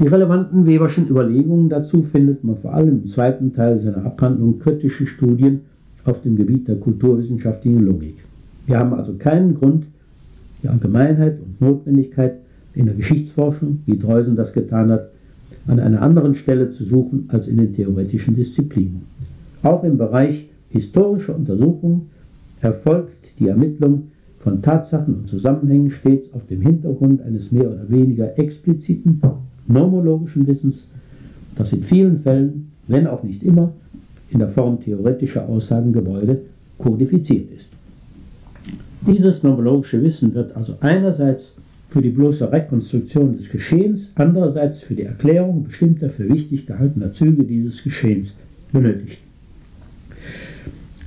Die relevanten Weberschen Überlegungen dazu findet man vor allem im zweiten Teil seiner Abhandlung Kritische Studien auf dem Gebiet der kulturwissenschaftlichen Logik. Wir haben also keinen Grund, die Allgemeinheit und Notwendigkeit in der Geschichtsforschung, wie Dreusen das getan hat, an einer anderen Stelle zu suchen als in den theoretischen Disziplinen. Auch im Bereich historischer Untersuchungen erfolgt die Ermittlung von Tatsachen und Zusammenhängen stets auf dem Hintergrund eines mehr oder weniger expliziten nomologischen Wissens, das in vielen Fällen, wenn auch nicht immer, in der Form theoretischer Aussagengebäude kodifiziert ist. Dieses nomologische Wissen wird also einerseits für die bloße Rekonstruktion des Geschehens, andererseits für die Erklärung bestimmter für wichtig gehaltener Züge dieses Geschehens benötigt.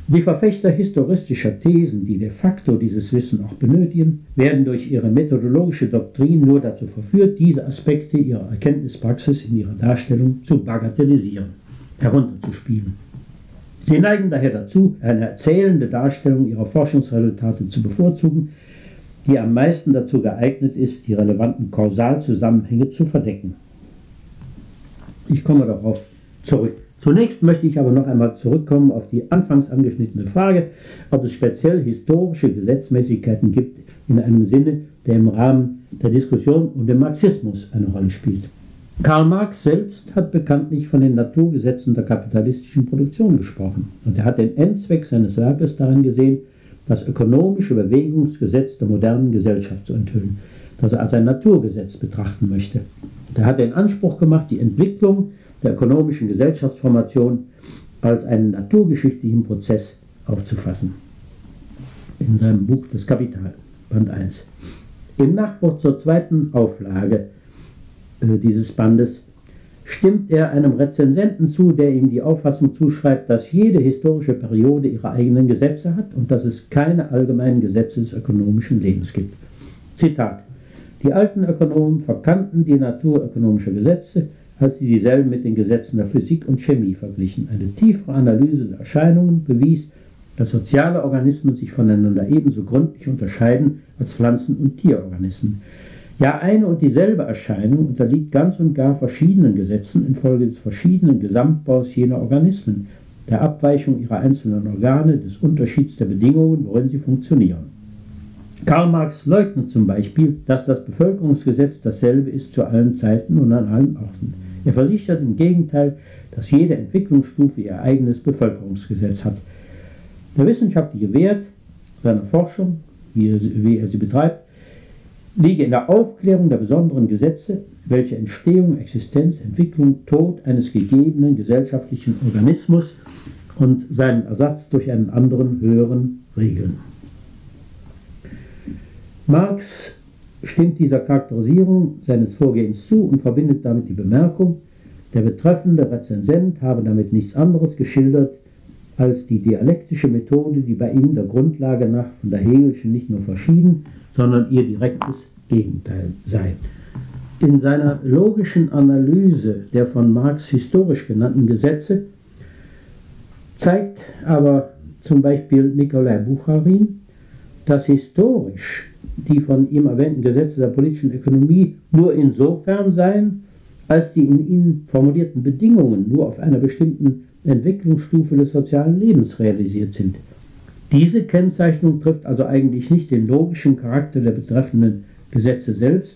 Die Verfechter historistischer Thesen, die de facto dieses Wissen auch benötigen, werden durch ihre methodologische Doktrin nur dazu verführt, diese Aspekte ihrer Erkenntnispraxis in ihrer Darstellung zu bagatellisieren, herunterzuspielen. Sie neigen daher dazu, eine erzählende Darstellung ihrer Forschungsresultate zu bevorzugen, die am meisten dazu geeignet ist, die relevanten Kausalzusammenhänge zu verdecken. Ich komme darauf zurück. Zunächst möchte ich aber noch einmal zurückkommen auf die anfangs angeschnittene Frage, ob es speziell historische Gesetzmäßigkeiten gibt in einem Sinne, der im Rahmen der Diskussion um den Marxismus eine Rolle spielt. Karl Marx selbst hat bekanntlich von den Naturgesetzen der kapitalistischen Produktion gesprochen und er hat den Endzweck seines Werkes darin gesehen, das ökonomische Bewegungsgesetz der modernen Gesellschaft zu enthüllen, das er als ein Naturgesetz betrachten möchte. Er hat den Anspruch gemacht, die Entwicklung der ökonomischen Gesellschaftsformation als einen naturgeschichtlichen Prozess aufzufassen. In seinem Buch Das Kapital, Band 1. Im Nachwort zur zweiten Auflage äh, dieses Bandes stimmt er einem Rezensenten zu, der ihm die Auffassung zuschreibt, dass jede historische Periode ihre eigenen Gesetze hat und dass es keine allgemeinen Gesetze des ökonomischen Lebens gibt. Zitat. Die alten Ökonomen verkannten die Natur ökonomischer Gesetze, als sie dieselben mit den Gesetzen der Physik und Chemie verglichen. Eine tiefere Analyse der Erscheinungen bewies, dass soziale Organismen sich voneinander ebenso gründlich unterscheiden als Pflanzen- und Tierorganismen. Ja, eine und dieselbe Erscheinung unterliegt ganz und gar verschiedenen Gesetzen infolge des verschiedenen Gesamtbaus jener Organismen, der Abweichung ihrer einzelnen Organe, des Unterschieds der Bedingungen, worin sie funktionieren. Karl Marx leugnet zum Beispiel, dass das Bevölkerungsgesetz dasselbe ist zu allen Zeiten und an allen Orten. Er versichert im Gegenteil, dass jede Entwicklungsstufe ihr eigenes Bevölkerungsgesetz hat. Der wissenschaftliche Wert seiner Forschung, wie er, wie er sie betreibt, liege in der Aufklärung der besonderen Gesetze, welche Entstehung, Existenz, Entwicklung, Tod eines gegebenen gesellschaftlichen Organismus und seinen Ersatz durch einen anderen höheren regeln. Marx stimmt dieser Charakterisierung seines Vorgehens zu und verbindet damit die Bemerkung, der betreffende Rezensent habe damit nichts anderes geschildert als die dialektische Methode, die bei ihm der Grundlage nach von der Hegelschen nicht nur verschieden, sondern ihr direktes Gegenteil sei. In seiner logischen Analyse der von Marx historisch genannten Gesetze zeigt aber zum Beispiel Nikolai Bucharin, dass historisch die von ihm erwähnten Gesetze der politischen Ökonomie nur insofern seien, als die in ihnen formulierten Bedingungen nur auf einer bestimmten Entwicklungsstufe des sozialen Lebens realisiert sind. Diese Kennzeichnung trifft also eigentlich nicht den logischen Charakter der betreffenden Gesetze selbst,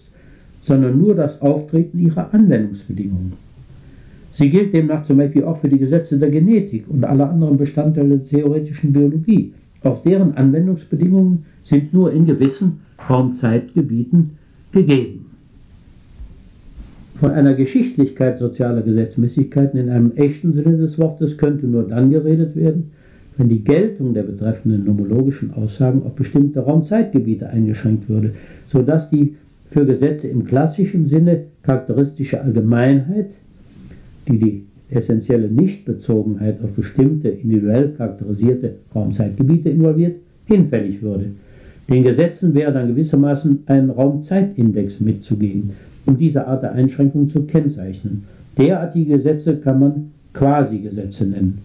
sondern nur das Auftreten ihrer Anwendungsbedingungen. Sie gilt demnach zum Beispiel auch für die Gesetze der Genetik und aller anderen Bestandteile der theoretischen Biologie. Auf deren Anwendungsbedingungen sind nur in gewissen Raumzeitgebieten gegeben. Von einer Geschichtlichkeit sozialer Gesetzmäßigkeiten in einem echten Sinne des Wortes könnte nur dann geredet werden, wenn die Geltung der betreffenden nomologischen Aussagen auf bestimmte Raumzeitgebiete eingeschränkt würde, sodass die für Gesetze im klassischen Sinne charakteristische Allgemeinheit, die die essentielle Nichtbezogenheit auf bestimmte individuell charakterisierte Raumzeitgebiete involviert, hinfällig würde. Den Gesetzen wäre dann gewissermaßen ein Raumzeitindex mitzugeben, um diese Art der Einschränkung zu kennzeichnen. Derartige Gesetze kann man Quasi-Gesetze nennen.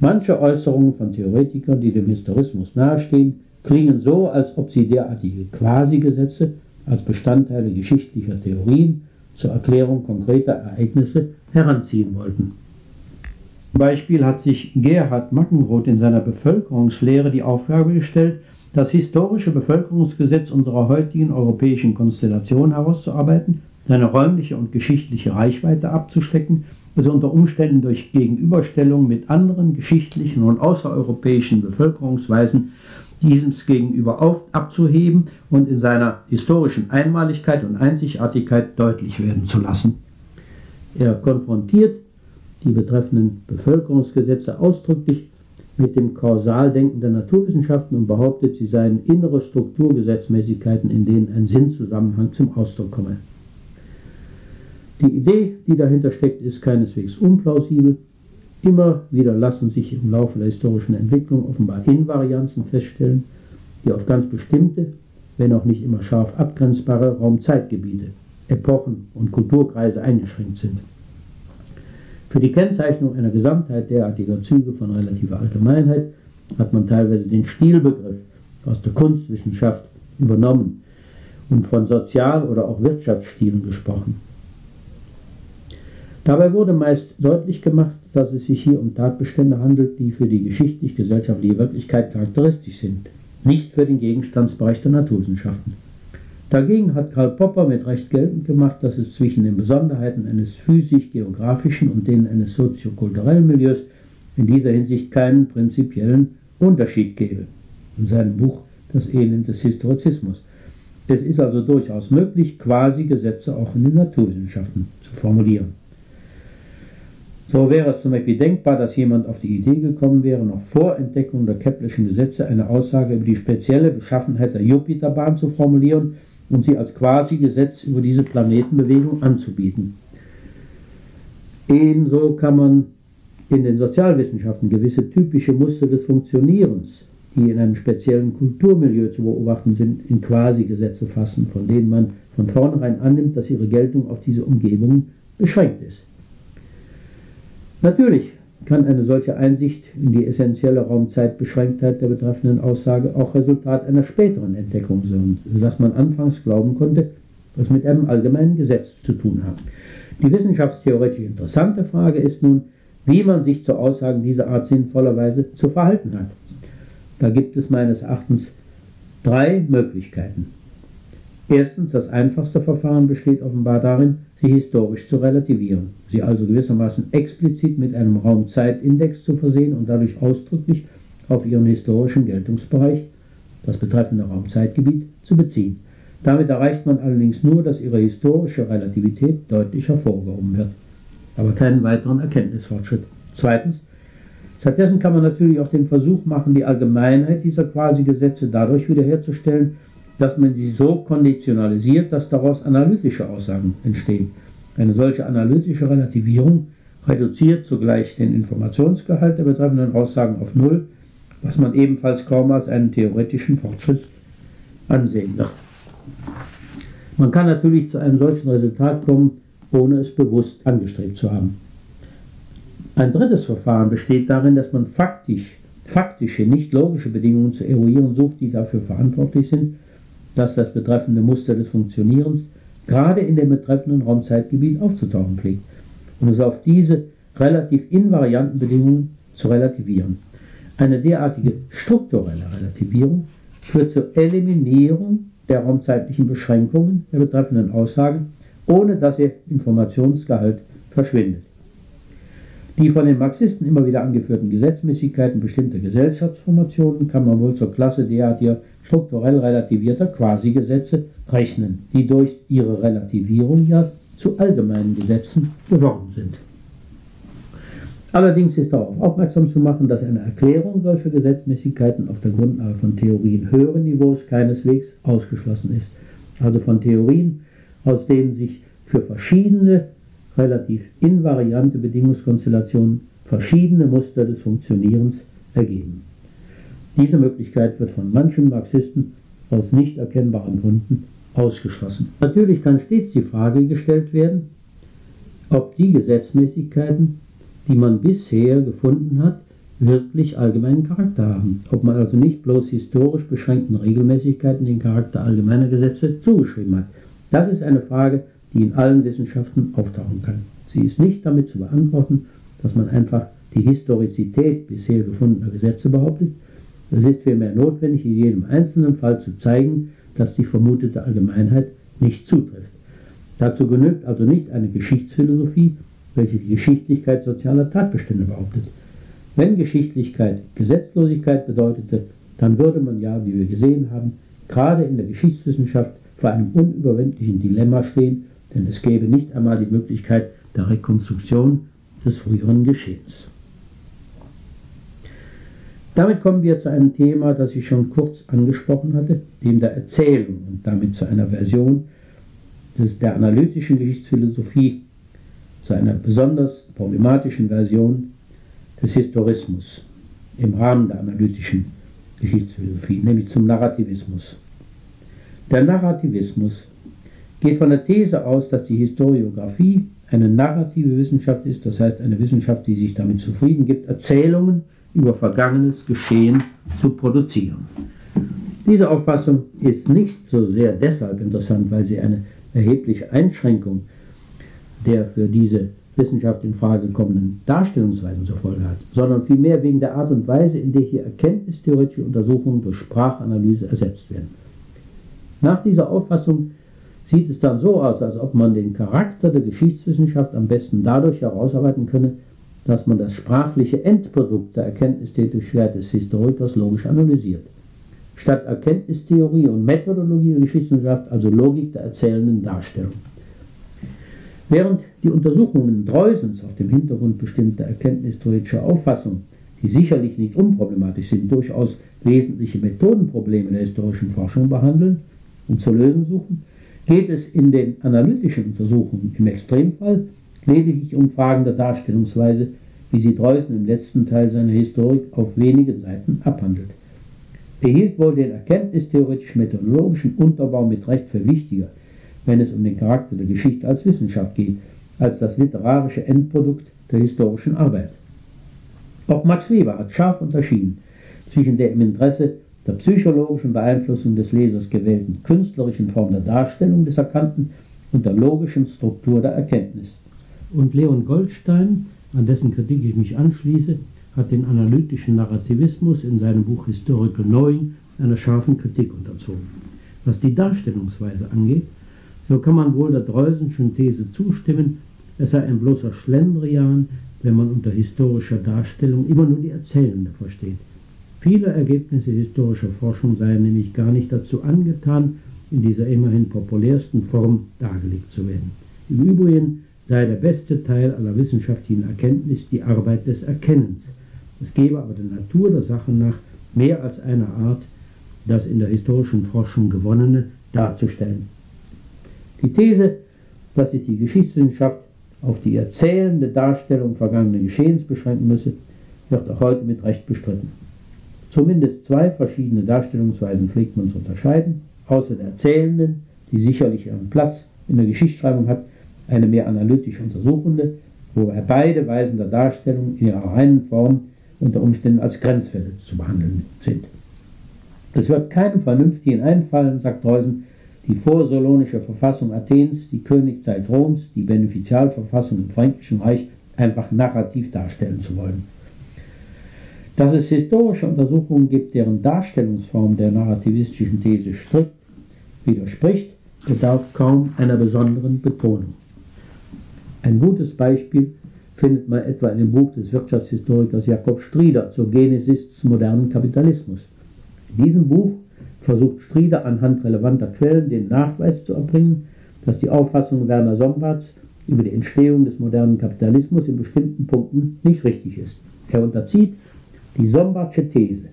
Manche Äußerungen von Theoretikern, die dem Historismus nahestehen, klingen so, als ob sie derartige Quasi-Gesetze als Bestandteile geschichtlicher Theorien zur Erklärung konkreter Ereignisse heranziehen wollten. Zum Beispiel hat sich Gerhard Mackenroth in seiner Bevölkerungslehre die Aufgabe gestellt, das historische Bevölkerungsgesetz unserer heutigen europäischen Konstellation herauszuarbeiten, seine räumliche und geschichtliche Reichweite abzustecken, es unter Umständen durch Gegenüberstellung mit anderen geschichtlichen und außereuropäischen Bevölkerungsweisen diesem gegenüber auf, abzuheben und in seiner historischen Einmaligkeit und Einzigartigkeit deutlich werden zu lassen. Er konfrontiert die betreffenden Bevölkerungsgesetze ausdrücklich mit dem Kausaldenken der Naturwissenschaften und behauptet, sie seien innere Strukturgesetzmäßigkeiten, in denen ein Sinnzusammenhang zum Ausdruck komme. Die Idee, die dahinter steckt, ist keineswegs unplausibel. Immer wieder lassen sich im Laufe der historischen Entwicklung offenbar Invarianzen feststellen, die auf ganz bestimmte, wenn auch nicht immer scharf abgrenzbare Raumzeitgebiete, Epochen und Kulturkreise eingeschränkt sind. Für die Kennzeichnung einer Gesamtheit derartiger Züge von relativer Allgemeinheit hat man teilweise den Stilbegriff aus der Kunstwissenschaft übernommen und von Sozial- oder auch Wirtschaftsstilen gesprochen. Dabei wurde meist deutlich gemacht, dass es sich hier um Tatbestände handelt, die für die geschichtlich-gesellschaftliche Wirklichkeit charakteristisch sind, nicht für den Gegenstandsbereich der Naturwissenschaften. Dagegen hat Karl Popper mit Recht geltend gemacht, dass es zwischen den Besonderheiten eines physisch-geografischen und denen eines soziokulturellen Milieus in dieser Hinsicht keinen prinzipiellen Unterschied gebe. In seinem Buch Das Elend des Historizismus. Es ist also durchaus möglich, quasi Gesetze auch in den Naturwissenschaften zu formulieren. So wäre es zum Beispiel denkbar, dass jemand auf die Idee gekommen wäre, noch vor Entdeckung der Keplerschen Gesetze eine Aussage über die spezielle Beschaffenheit der Jupiterbahn zu formulieren und sie als Quasi-Gesetz über diese Planetenbewegung anzubieten. Ebenso kann man in den Sozialwissenschaften gewisse typische Muster des Funktionierens, die in einem speziellen Kulturmilieu zu beobachten sind, in Quasi-Gesetze fassen, von denen man von vornherein annimmt, dass ihre Geltung auf diese Umgebungen beschränkt ist. Natürlich kann eine solche Einsicht in die essentielle Raumzeitbeschränktheit der betreffenden Aussage auch Resultat einer späteren Entdeckung sein, sodass man anfangs glauben konnte, es mit einem allgemeinen Gesetz zu tun hat. Die wissenschaftstheoretisch interessante Frage ist nun, wie man sich zu Aussagen dieser Art sinnvollerweise zu verhalten hat. Da gibt es meines Erachtens drei Möglichkeiten. Erstens, das einfachste Verfahren besteht offenbar darin, sie historisch zu relativieren, sie also gewissermaßen explizit mit einem Raumzeitindex zu versehen und dadurch ausdrücklich auf ihren historischen Geltungsbereich, das betreffende Raumzeitgebiet, zu beziehen. Damit erreicht man allerdings nur, dass ihre historische Relativität deutlich hervorgehoben wird, aber keinen weiteren Erkenntnisfortschritt. Zweitens, stattdessen kann man natürlich auch den Versuch machen, die Allgemeinheit dieser Quasi-Gesetze dadurch wiederherzustellen, dass man sie so konditionalisiert, dass daraus analytische Aussagen entstehen. Eine solche analytische Relativierung reduziert zugleich den Informationsgehalt der betreffenden Aussagen auf Null, was man ebenfalls kaum als einen theoretischen Fortschritt ansehen wird. Man kann natürlich zu einem solchen Resultat kommen, ohne es bewusst angestrebt zu haben. Ein drittes Verfahren besteht darin, dass man faktisch, faktische, nicht logische Bedingungen zu eruieren sucht, die dafür verantwortlich sind, dass das betreffende Muster des Funktionierens gerade in dem betreffenden Raumzeitgebiet aufzutauchen pflegt, um es auf diese relativ invarianten Bedingungen zu relativieren. Eine derartige strukturelle Relativierung führt zur Eliminierung der raumzeitlichen Beschränkungen der betreffenden Aussagen, ohne dass ihr Informationsgehalt verschwindet. Die von den Marxisten immer wieder angeführten Gesetzmäßigkeiten bestimmter Gesellschaftsformationen kann man wohl zur Klasse derartiger strukturell relativierter Quasi-Gesetze rechnen, die durch ihre Relativierung ja zu allgemeinen Gesetzen geworden sind. Allerdings ist darauf aufmerksam zu machen, dass eine Erklärung solcher Gesetzmäßigkeiten auf der Grundlage von Theorien höheren Niveaus keineswegs ausgeschlossen ist, also von Theorien, aus denen sich für verschiedene relativ invariante Bedingungskonstellationen verschiedene Muster des Funktionierens ergeben. Diese Möglichkeit wird von manchen Marxisten aus nicht erkennbaren Gründen ausgeschlossen. Natürlich kann stets die Frage gestellt werden, ob die Gesetzmäßigkeiten, die man bisher gefunden hat, wirklich allgemeinen Charakter haben, ob man also nicht bloß historisch beschränkten Regelmäßigkeiten den Charakter allgemeiner Gesetze zugeschrieben hat. Das ist eine Frage, die in allen Wissenschaften auftauchen kann. Sie ist nicht damit zu beantworten, dass man einfach die Historizität bisher gefundener Gesetze behauptet. Es ist vielmehr notwendig, in jedem einzelnen Fall zu zeigen, dass die vermutete Allgemeinheit nicht zutrifft. Dazu genügt also nicht eine Geschichtsphilosophie, welche die Geschichtlichkeit sozialer Tatbestände behauptet. Wenn Geschichtlichkeit Gesetzlosigkeit bedeutete, dann würde man ja, wie wir gesehen haben, gerade in der Geschichtswissenschaft vor einem unüberwindlichen Dilemma stehen, denn es gäbe nicht einmal die Möglichkeit der Rekonstruktion des früheren Geschehens. Damit kommen wir zu einem Thema, das ich schon kurz angesprochen hatte, dem der Erzählung und damit zu einer Version des, der analytischen Geschichtsphilosophie, zu einer besonders problematischen Version des Historismus im Rahmen der analytischen Geschichtsphilosophie, nämlich zum Narrativismus. Der Narrativismus geht von der These aus, dass die Historiographie eine narrative Wissenschaft ist, das heißt eine Wissenschaft, die sich damit zufrieden gibt, Erzählungen über vergangenes Geschehen zu produzieren. Diese Auffassung ist nicht so sehr deshalb interessant, weil sie eine erhebliche Einschränkung der für diese Wissenschaft in Frage kommenden Darstellungsweisen zur Folge hat, sondern vielmehr wegen der Art und Weise, in der hier erkenntnistheoretische Untersuchungen durch Sprachanalyse ersetzt werden. Nach dieser Auffassung sieht es dann so aus, als ob man den Charakter der Geschichtswissenschaft am besten dadurch herausarbeiten könne, dass man das sprachliche Endprodukt der Erkenntnistätigkeit des Historikers logisch analysiert. Statt Erkenntnistheorie und Methodologie der Geschichtswissenschaft also Logik der erzählenden Darstellung. Während die Untersuchungen Dreusens auf dem Hintergrund bestimmter erkenntnistheoretischer Auffassungen, die sicherlich nicht unproblematisch sind, durchaus wesentliche Methodenprobleme der historischen Forschung behandeln und zu lösen suchen, geht es in den analytischen Untersuchungen im Extremfall lediglich um Fragen der Darstellungsweise, wie sie Dreußen im letzten Teil seiner Historik auf wenige Seiten abhandelt. Er hielt wohl den erkenntnistheoretisch-methodologischen Unterbau mit Recht für wichtiger, wenn es um den Charakter der Geschichte als Wissenschaft geht, als das literarische Endprodukt der historischen Arbeit. Auch Max Weber hat scharf unterschieden zwischen der im Interesse der psychologischen Beeinflussung des Lesers gewählten künstlerischen Form der Darstellung des Erkannten und der logischen Struktur der Erkenntnis. Und Leon Goldstein, an dessen Kritik ich mich anschließe, hat den analytischen Narrativismus in seinem Buch Historical Knowing einer scharfen Kritik unterzogen. Was die Darstellungsweise angeht, so kann man wohl der Dreusenschen These zustimmen, es sei ein bloßer Schlendrian, wenn man unter historischer Darstellung immer nur die Erzählende versteht. Viele Ergebnisse historischer Forschung seien nämlich gar nicht dazu angetan, in dieser immerhin populärsten Form dargelegt zu werden. Im Übrigen sei der beste Teil aller wissenschaftlichen Erkenntnis die Arbeit des Erkennens. Es gebe aber der Natur der Sache nach mehr als eine Art, das in der historischen Forschung Gewonnene darzustellen. Die These, dass sich die Geschichtswissenschaft auf die erzählende Darstellung vergangenen Geschehens beschränken müsse, wird auch heute mit Recht bestritten. Zumindest zwei verschiedene Darstellungsweisen pflegt man zu unterscheiden, außer der erzählenden, die sicherlich ihren Platz in der Geschichtsschreibung hat, eine mehr analytisch untersuchende, wobei beide Weisen der Darstellung in ihrer reinen Form unter Umständen als Grenzfälle zu behandeln sind. Es wird keinem Vernünftigen einfallen, sagt Dreusen, die vorsolonische Verfassung Athens, die Königzeit Roms, die Benefizialverfassung im Fränkischen Reich einfach narrativ darstellen zu wollen. Dass es historische Untersuchungen gibt, deren Darstellungsform der narrativistischen These strikt widerspricht, bedarf kaum einer besonderen Betonung. Ein gutes Beispiel findet man etwa in dem Buch des Wirtschaftshistorikers Jakob Strieder zur Genesis des modernen Kapitalismus. In diesem Buch versucht Strieder anhand relevanter Quellen den Nachweis zu erbringen, dass die Auffassung Werner Sombarts über die Entstehung des modernen Kapitalismus in bestimmten Punkten nicht richtig ist. Er unterzieht die Sombartsche These,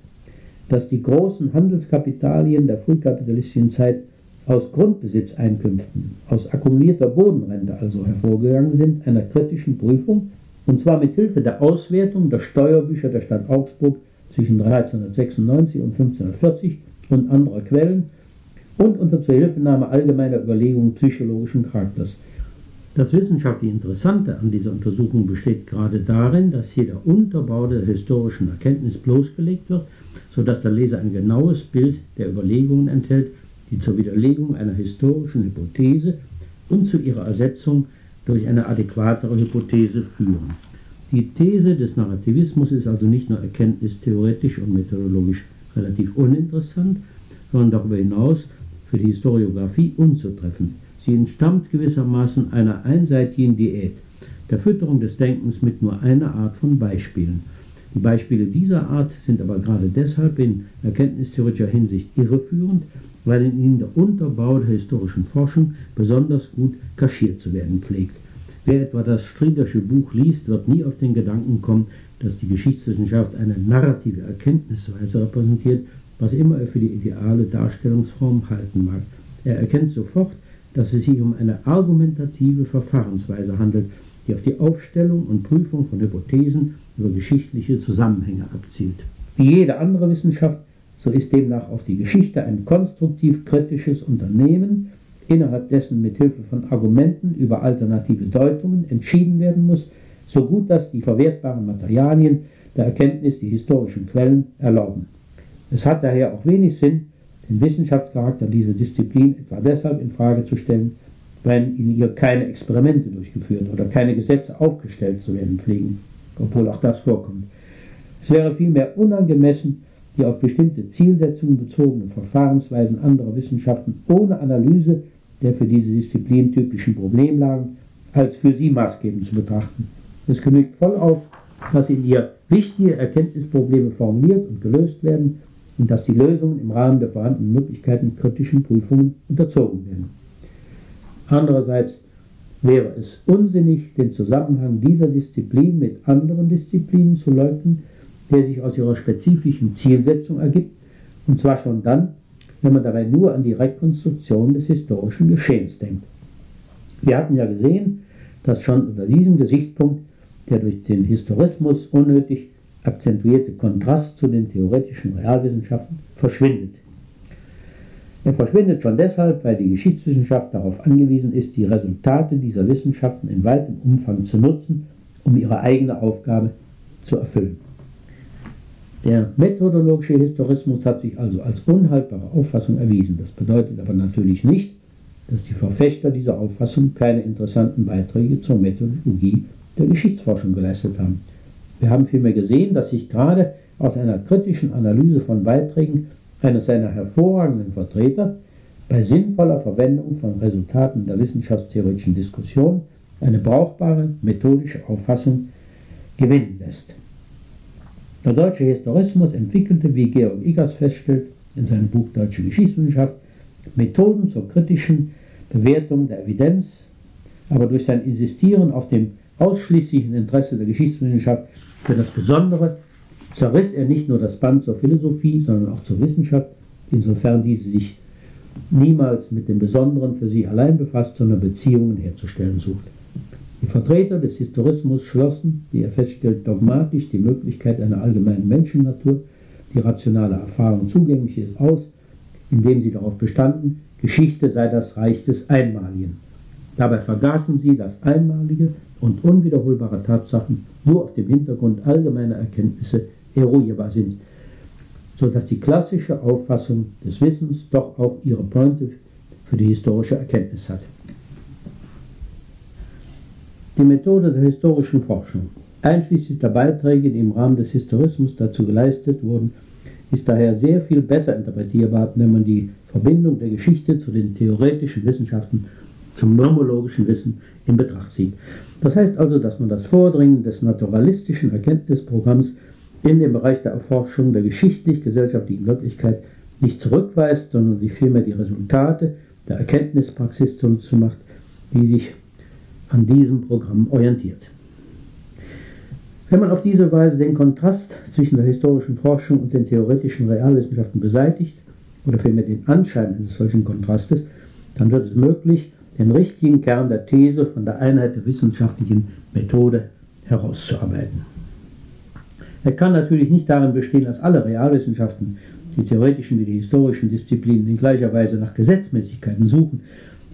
dass die großen Handelskapitalien der frühkapitalistischen Zeit aus Grundbesitzeinkünften, aus akkumulierter Bodenrente also hervorgegangen sind, einer kritischen Prüfung, und zwar mit Hilfe der Auswertung der Steuerbücher der Stadt Augsburg zwischen 1396 und 1540 und anderer Quellen und unter Zuhilfenahme allgemeiner Überlegungen psychologischen Charakters. Das wissenschaftlich Interessante an dieser Untersuchung besteht gerade darin, dass hier der Unterbau der historischen Erkenntnis bloßgelegt wird, sodass der Leser ein genaues Bild der Überlegungen enthält, die zur Widerlegung einer historischen Hypothese und zu ihrer Ersetzung durch eine adäquatere Hypothese führen. Die These des Narrativismus ist also nicht nur erkenntnistheoretisch und methodologisch relativ uninteressant, sondern darüber hinaus für die Historiographie unzutreffend. Sie entstammt gewissermaßen einer einseitigen Diät, der Fütterung des Denkens mit nur einer Art von Beispielen. Die Beispiele dieser Art sind aber gerade deshalb in erkenntnistheoretischer Hinsicht irreführend, weil in ihnen der Unterbau der historischen Forschung besonders gut kaschiert zu werden pflegt. Wer etwa das Striegersche Buch liest, wird nie auf den Gedanken kommen, dass die Geschichtswissenschaft eine narrative Erkenntnisweise repräsentiert, was immer er für die ideale Darstellungsform halten mag. Er erkennt sofort, dass es sich um eine argumentative Verfahrensweise handelt, die auf die Aufstellung und Prüfung von Hypothesen über geschichtliche Zusammenhänge abzielt. Wie jede andere Wissenschaft, so ist demnach auch die Geschichte ein konstruktiv kritisches Unternehmen, innerhalb dessen mit Hilfe von Argumenten über alternative Deutungen entschieden werden muss, so gut das die verwertbaren Materialien der Erkenntnis die historischen Quellen erlauben. Es hat daher auch wenig Sinn, den Wissenschaftscharakter dieser Disziplin etwa deshalb in Frage zu stellen, wenn in ihr keine Experimente durchgeführt oder keine Gesetze aufgestellt zu werden pflegen, obwohl auch das vorkommt. Es wäre vielmehr unangemessen, die auf bestimmte Zielsetzungen bezogenen Verfahrensweisen anderer Wissenschaften ohne Analyse der für diese Disziplin typischen Problemlagen als für sie maßgebend zu betrachten. Es genügt voll auf, dass in ihr wichtige Erkenntnisprobleme formuliert und gelöst werden und dass die Lösungen im Rahmen der vorhandenen Möglichkeiten kritischen Prüfungen unterzogen werden. Andererseits wäre es unsinnig, den Zusammenhang dieser Disziplin mit anderen Disziplinen zu leugnen, der sich aus ihrer spezifischen Zielsetzung ergibt, und zwar schon dann, wenn man dabei nur an die Rekonstruktion des historischen Geschehens denkt. Wir hatten ja gesehen, dass schon unter diesem Gesichtspunkt der durch den Historismus unnötig akzentuierte Kontrast zu den theoretischen Realwissenschaften verschwindet. Er verschwindet schon deshalb, weil die Geschichtswissenschaft darauf angewiesen ist, die Resultate dieser Wissenschaften in weitem Umfang zu nutzen, um ihre eigene Aufgabe zu erfüllen. Der methodologische Historismus hat sich also als unhaltbare Auffassung erwiesen. Das bedeutet aber natürlich nicht, dass die Verfechter dieser Auffassung keine interessanten Beiträge zur Methodologie der Geschichtsforschung geleistet haben. Wir haben vielmehr gesehen, dass sich gerade aus einer kritischen Analyse von Beiträgen eines seiner hervorragenden Vertreter bei sinnvoller Verwendung von Resultaten der wissenschaftstheoretischen Diskussion eine brauchbare methodische Auffassung gewinnen lässt. Der deutsche Historismus entwickelte, wie Georg Igers feststellt in seinem Buch Deutsche Geschichtswissenschaft, Methoden zur kritischen Bewertung der Evidenz, aber durch sein Insistieren auf dem ausschließlichen Interesse der Geschichtswissenschaft für das Besondere zerriss er nicht nur das Band zur Philosophie, sondern auch zur Wissenschaft, insofern diese sich niemals mit dem Besonderen für sie allein befasst, sondern Beziehungen herzustellen sucht. Die Vertreter des Historismus schlossen, wie er feststellt, dogmatisch die Möglichkeit einer allgemeinen Menschennatur, die rationale Erfahrung zugänglich ist, aus, indem sie darauf bestanden, Geschichte sei das Reich des Einmaligen. Dabei vergaßen sie, dass einmalige und unwiederholbare Tatsachen nur auf dem Hintergrund allgemeiner Erkenntnisse eruierbar sind, sodass die klassische Auffassung des Wissens doch auch ihre Pointe für die historische Erkenntnis hat. Die Methode der historischen Forschung, einschließlich der Beiträge, die im Rahmen des Historismus dazu geleistet wurden, ist daher sehr viel besser interpretierbar, wenn man die Verbindung der Geschichte zu den theoretischen Wissenschaften, zum nomologischen Wissen in Betracht zieht. Das heißt also, dass man das Vordringen des naturalistischen Erkenntnisprogramms in den Bereich der Erforschung der geschichtlich-gesellschaftlichen Wirklichkeit nicht zurückweist, sondern sich vielmehr die Resultate der Erkenntnispraxis zunutze macht, die sich an diesem Programm orientiert. Wenn man auf diese Weise den Kontrast zwischen der historischen Forschung und den theoretischen Realwissenschaften beseitigt, oder vielmehr den Anschein eines solchen Kontrastes, dann wird es möglich, den richtigen Kern der These von der Einheit der wissenschaftlichen Methode herauszuarbeiten. Er kann natürlich nicht darin bestehen, dass alle Realwissenschaften, die theoretischen wie die historischen Disziplinen, in gleicher Weise nach Gesetzmäßigkeiten suchen,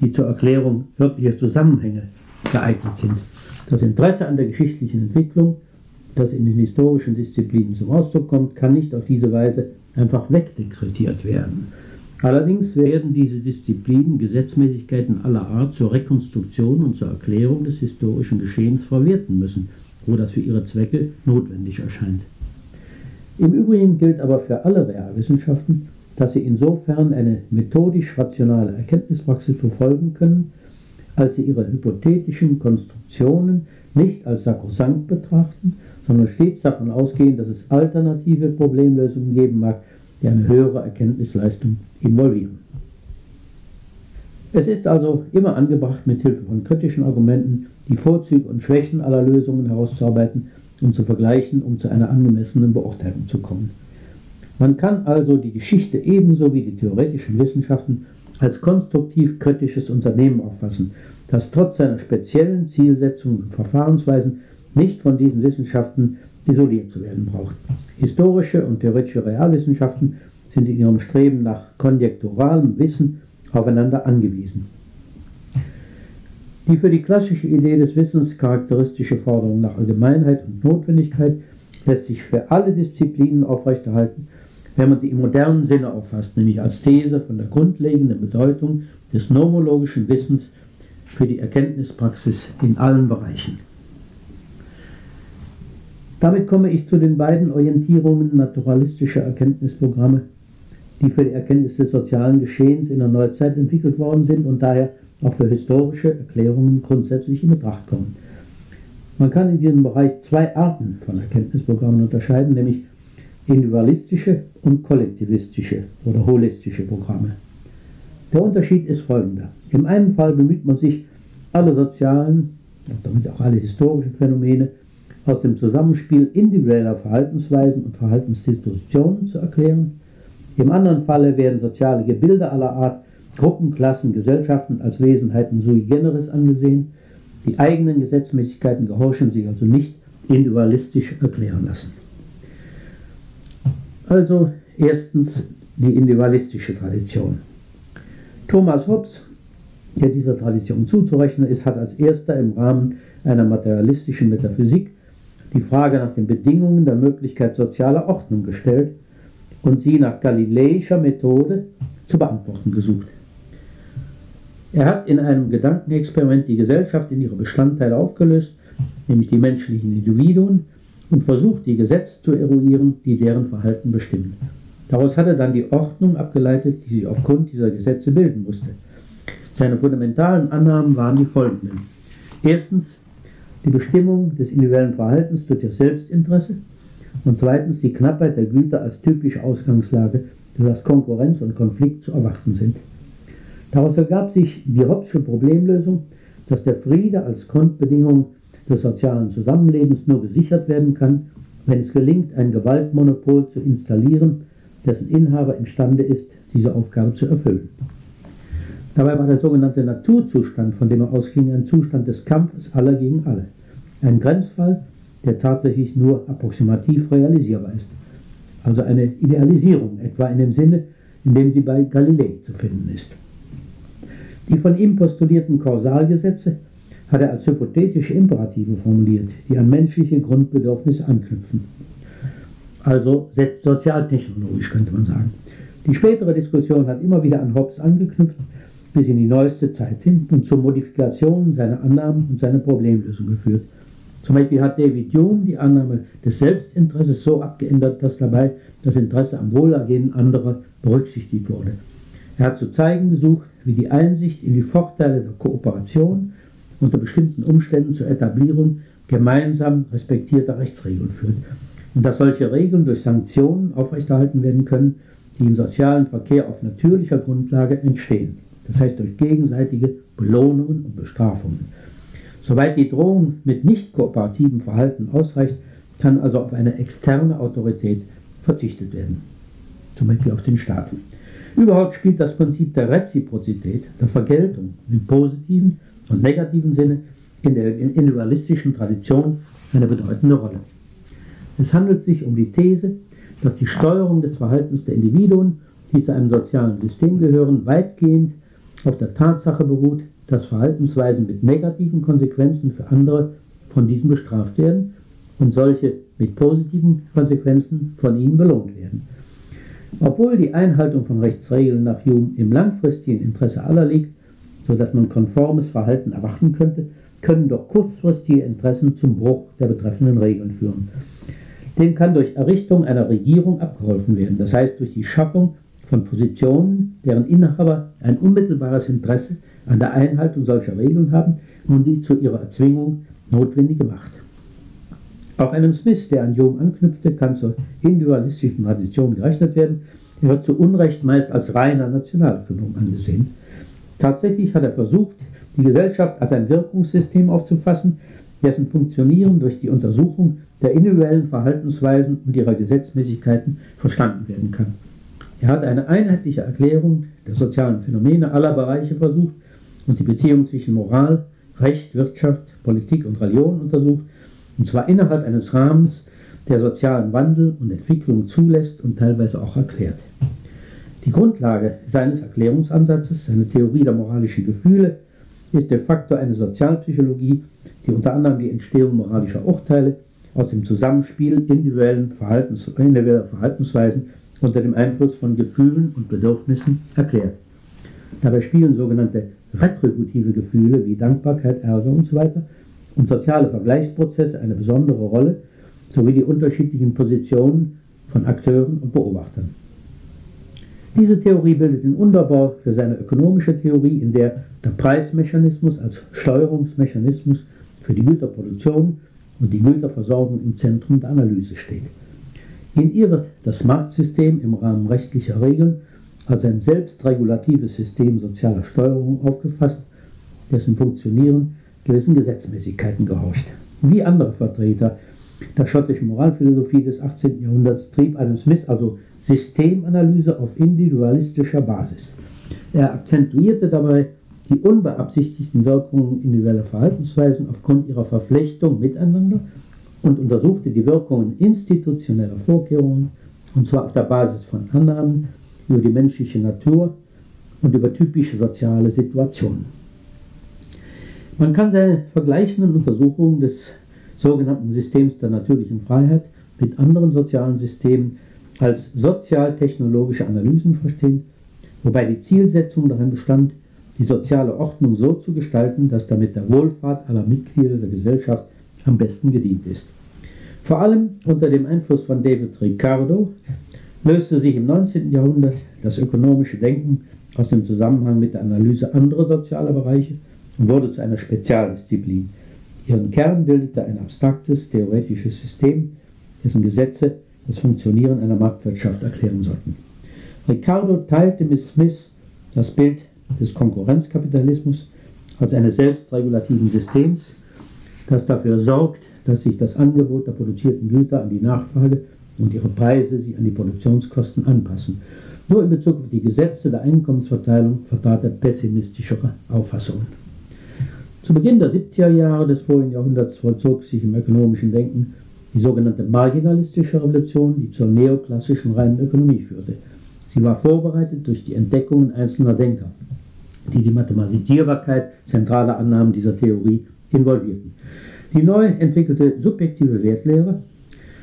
die zur Erklärung wirklicher Zusammenhänge geeignet sind. Das Interesse an der geschichtlichen Entwicklung, das in den historischen Disziplinen zum Ausdruck kommt, kann nicht auf diese Weise einfach wegdekretiert werden. Allerdings werden diese Disziplinen Gesetzmäßigkeiten aller Art zur Rekonstruktion und zur Erklärung des historischen Geschehens verwerten müssen, wo das für ihre Zwecke notwendig erscheint. Im Übrigen gilt aber für alle Realwissenschaften, dass sie insofern eine methodisch-rationale Erkenntnispraxis verfolgen können, als sie ihre hypothetischen Konstruktionen nicht als sakrosankt betrachten, sondern stets davon ausgehen, dass es alternative Problemlösungen geben mag, die eine höhere Erkenntnisleistung involvieren. Es ist also immer angebracht, mit Hilfe von kritischen Argumenten die Vorzüge und Schwächen aller Lösungen herauszuarbeiten und zu vergleichen, um zu einer angemessenen Beurteilung zu kommen. Man kann also die Geschichte ebenso wie die theoretischen Wissenschaften als konstruktiv kritisches Unternehmen auffassen, das trotz seiner speziellen Zielsetzungen und Verfahrensweisen nicht von diesen Wissenschaften isoliert zu werden braucht. Historische und theoretische Realwissenschaften sind in ihrem Streben nach konjekturalem Wissen aufeinander angewiesen. Die für die klassische Idee des Wissens charakteristische Forderung nach Allgemeinheit und Notwendigkeit lässt sich für alle Disziplinen aufrechterhalten, wenn man sie im modernen Sinne auffasst, nämlich als These von der grundlegenden Bedeutung des nomologischen Wissens für die Erkenntnispraxis in allen Bereichen. Damit komme ich zu den beiden Orientierungen naturalistischer Erkenntnisprogramme, die für die Erkenntnis des sozialen Geschehens in der Neuzeit entwickelt worden sind und daher auch für historische Erklärungen grundsätzlich in Betracht kommen. Man kann in diesem Bereich zwei Arten von Erkenntnisprogrammen unterscheiden, nämlich individualistische und kollektivistische oder holistische Programme. Der Unterschied ist folgender. Im einen Fall bemüht man sich, alle sozialen und damit auch alle historischen Phänomene aus dem Zusammenspiel individueller Verhaltensweisen und Verhaltensdispositionen zu erklären. Im anderen Falle werden soziale Gebilde aller Art, Gruppen, Klassen, Gesellschaften als Wesenheiten sui generis angesehen. Die eigenen Gesetzmäßigkeiten gehorchen sich also nicht individualistisch erklären lassen. Also erstens die individualistische Tradition. Thomas Hobbes, der dieser Tradition zuzurechnen ist, hat als erster im Rahmen einer materialistischen Metaphysik die Frage nach den Bedingungen der Möglichkeit sozialer Ordnung gestellt und sie nach galileischer Methode zu beantworten gesucht. Er hat in einem Gedankenexperiment die Gesellschaft in ihre Bestandteile aufgelöst, nämlich die menschlichen Individuen, und versucht, die Gesetze zu eruieren, die deren Verhalten bestimmen. Daraus hat er dann die Ordnung abgeleitet, die sich aufgrund dieser Gesetze bilden musste. Seine fundamentalen Annahmen waren die folgenden. Erstens, die Bestimmung des individuellen Verhaltens durch das Selbstinteresse und zweitens die Knappheit der Güter als typische Ausgangslage, das Konkurrenz und Konflikt zu erwarten sind. Daraus ergab sich die Hobbesche Problemlösung, dass der Friede als Grundbedingung des sozialen Zusammenlebens nur gesichert werden kann, wenn es gelingt, ein Gewaltmonopol zu installieren, dessen Inhaber imstande ist, diese Aufgabe zu erfüllen. Dabei war der sogenannte Naturzustand, von dem er ausging, ein Zustand des Kampfes aller gegen alle. Ein Grenzfall, der tatsächlich nur approximativ realisierbar ist. Also eine Idealisierung, etwa in dem Sinne, in dem sie bei Galilei zu finden ist. Die von ihm postulierten Kausalgesetze hat er als hypothetische Imperative formuliert, die an menschliche Grundbedürfnisse anknüpfen. Also sozialtechnologisch könnte man sagen. Die spätere Diskussion hat immer wieder an Hobbes angeknüpft, bis in die neueste Zeit hin und zur Modifikation seiner Annahmen und seiner Problemlösung geführt. Zum Beispiel hat David Hume die Annahme des Selbstinteresses so abgeändert, dass dabei das Interesse am Wohlergehen anderer berücksichtigt wurde. Er hat zu zeigen gesucht, wie die Einsicht in die Vorteile der Kooperation unter bestimmten Umständen zur Etablierung gemeinsam respektierter Rechtsregeln führt und dass solche Regeln durch Sanktionen aufrechterhalten werden können, die im sozialen Verkehr auf natürlicher Grundlage entstehen, das heißt durch gegenseitige Belohnungen und Bestrafungen. Soweit die Drohung mit nicht kooperativem Verhalten ausreicht, kann also auf eine externe Autorität verzichtet werden, zum Beispiel auf den Staat. Überhaupt spielt das Prinzip der Reziprozität, der Vergeltung im positiven und negativen Sinne in der individualistischen Tradition eine bedeutende Rolle. Es handelt sich um die These, dass die Steuerung des Verhaltens der Individuen, die zu einem sozialen System gehören, weitgehend auf der Tatsache beruht, dass Verhaltensweisen mit negativen Konsequenzen für andere von diesen bestraft werden und solche mit positiven Konsequenzen von ihnen belohnt werden. Obwohl die Einhaltung von Rechtsregeln nach Hume im langfristigen Interesse aller liegt, sodass man konformes Verhalten erwarten könnte, können doch kurzfristige Interessen zum Bruch der betreffenden Regeln führen. Dem kann durch Errichtung einer Regierung abgeholfen werden, das heißt durch die Schaffung von Positionen, deren Inhaber ein unmittelbares Interesse an der Einhaltung solcher Regeln haben und die zu ihrer Erzwingung notwendige Macht. Auch einem Smith, der an Hume anknüpfte, kann zur individualistischen Tradition gerechnet werden. Er wird zu Unrecht meist als reiner Nationalökonom angesehen. Tatsächlich hat er versucht, die Gesellschaft als ein Wirkungssystem aufzufassen, dessen Funktionieren durch die Untersuchung der individuellen Verhaltensweisen und ihrer Gesetzmäßigkeiten verstanden werden kann. Er hat eine einheitliche Erklärung der sozialen Phänomene aller Bereiche versucht und die Beziehung zwischen Moral, Recht, Wirtschaft, Politik und Religion untersucht und zwar innerhalb eines Rahmens, der sozialen Wandel und Entwicklung zulässt und teilweise auch erklärt. Die Grundlage seines Erklärungsansatzes, seine Theorie der moralischen Gefühle, ist de facto eine Sozialpsychologie, die unter anderem die Entstehung moralischer Urteile aus dem Zusammenspiel individuellen Verhaltens, individueller Verhaltensweisen unter dem Einfluss von Gefühlen und Bedürfnissen erklärt. Dabei spielen sogenannte retributive Gefühle wie Dankbarkeit, Ärger usw. So und soziale Vergleichsprozesse eine besondere Rolle, sowie die unterschiedlichen Positionen von Akteuren und Beobachtern. Diese Theorie bildet den Unterbau für seine ökonomische Theorie, in der der Preismechanismus als Steuerungsmechanismus für die Güterproduktion und die Güterversorgung im Zentrum der Analyse steht. In ihr wird das Marktsystem im Rahmen rechtlicher Regeln als ein selbstregulatives System sozialer Steuerung aufgefasst, dessen Funktionieren gewissen Gesetzmäßigkeiten gehorcht. Wie andere Vertreter der schottischen Moralphilosophie des 18. Jahrhunderts trieb Adam Smith also Systemanalyse auf individualistischer Basis. Er akzentuierte dabei die unbeabsichtigten Wirkungen individueller Verhaltensweisen aufgrund ihrer Verflechtung miteinander und untersuchte die Wirkungen institutioneller Vorkehrungen, und zwar auf der Basis von Annahmen über die menschliche Natur und über typische soziale Situationen. Man kann seine vergleichenden Untersuchungen des sogenannten Systems der natürlichen Freiheit mit anderen sozialen Systemen als sozialtechnologische Analysen verstehen, wobei die Zielsetzung darin bestand, die soziale Ordnung so zu gestalten, dass damit der Wohlfahrt aller Mitglieder der Gesellschaft am besten gedient ist. Vor allem unter dem Einfluss von David Ricardo löste sich im 19. Jahrhundert das ökonomische Denken aus dem Zusammenhang mit der Analyse anderer sozialer Bereiche und wurde zu einer Spezialdisziplin. Ihren Kern bildete ein abstraktes, theoretisches System, dessen Gesetze das Funktionieren einer Marktwirtschaft erklären sollten. Ricardo teilte mit Smith das Bild des Konkurrenzkapitalismus als eines selbstregulativen Systems, das dafür sorgt, dass sich das Angebot der produzierten Güter an die Nachfrage und ihre Preise sich an die Produktionskosten anpassen. Nur in Bezug auf die Gesetze der Einkommensverteilung vertrat er pessimistischere Auffassungen. Zu Beginn der 70er Jahre des vorigen Jahrhunderts vollzog sich im ökonomischen Denken die sogenannte marginalistische Revolution, die zur neoklassischen reinen Ökonomie führte. Sie war vorbereitet durch die Entdeckungen einzelner Denker, die die Mathematisierbarkeit zentraler Annahmen dieser Theorie involvierten. Die neu entwickelte subjektive Wertlehre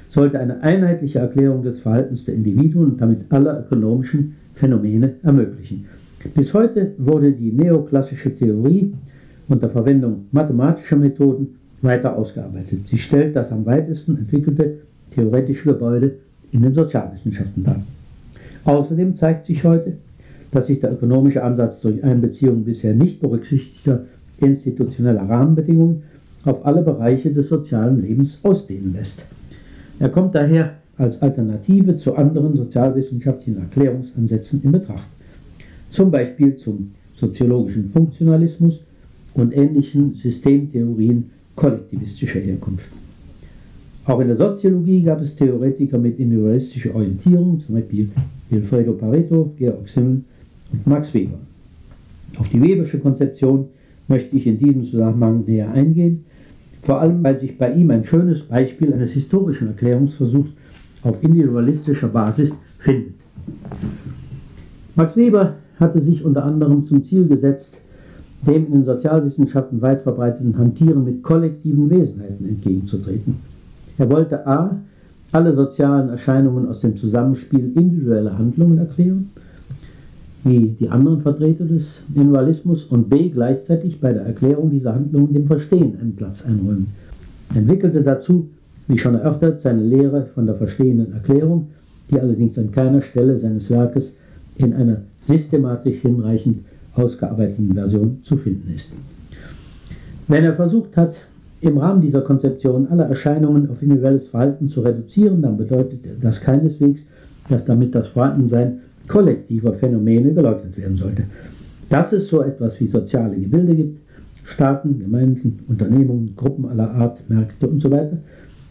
sollte eine einheitliche Erklärung des Verhaltens der Individuen und damit aller ökonomischen Phänomene ermöglichen. Bis heute wurde die neoklassische Theorie unter Verwendung mathematischer Methoden weiter ausgearbeitet. Sie stellt das am weitesten entwickelte theoretische Gebäude in den Sozialwissenschaften dar. Außerdem zeigt sich heute, dass sich der ökonomische Ansatz durch Einbeziehung bisher nicht berücksichtigter institutioneller Rahmenbedingungen auf alle Bereiche des sozialen Lebens ausdehnen lässt. Er kommt daher als Alternative zu anderen sozialwissenschaftlichen Erklärungsansätzen in Betracht, zum Beispiel zum soziologischen Funktionalismus und ähnlichen Systemtheorien kollektivistischer Herkunft. Auch in der Soziologie gab es Theoretiker mit individualistischer Orientierung, zum Beispiel Wilfredo Pareto, Georg Simmel und Max Weber. Auf die Webersche Konzeption möchte ich in diesem Zusammenhang näher eingehen, vor allem weil sich bei ihm ein schönes Beispiel eines historischen Erklärungsversuchs auf individualistischer Basis findet. Max Weber hatte sich unter anderem zum Ziel gesetzt, dem in den Sozialwissenschaften weit verbreiteten Hantieren mit kollektiven Wesenheiten entgegenzutreten. Er wollte a. alle sozialen Erscheinungen aus dem Zusammenspiel individueller Handlungen erklären, wie die anderen Vertreter des Individualismus, und b. gleichzeitig bei der Erklärung dieser Handlungen dem Verstehen einen Platz einräumen. Er entwickelte dazu, wie schon erörtert, seine Lehre von der verstehenden Erklärung, die allerdings an keiner Stelle seines Werkes in einer systematisch hinreichend ausgearbeiteten Version zu finden ist. Wenn er versucht hat, im Rahmen dieser Konzeption alle Erscheinungen auf individuelles Verhalten zu reduzieren, dann bedeutet das keineswegs, dass damit das Vorhandensein kollektiver Phänomene geleugnet werden sollte. Dass es so etwas wie soziale Gebilde gibt, Staaten, Gemeinden, Unternehmungen, Gruppen aller Art, Märkte usw., so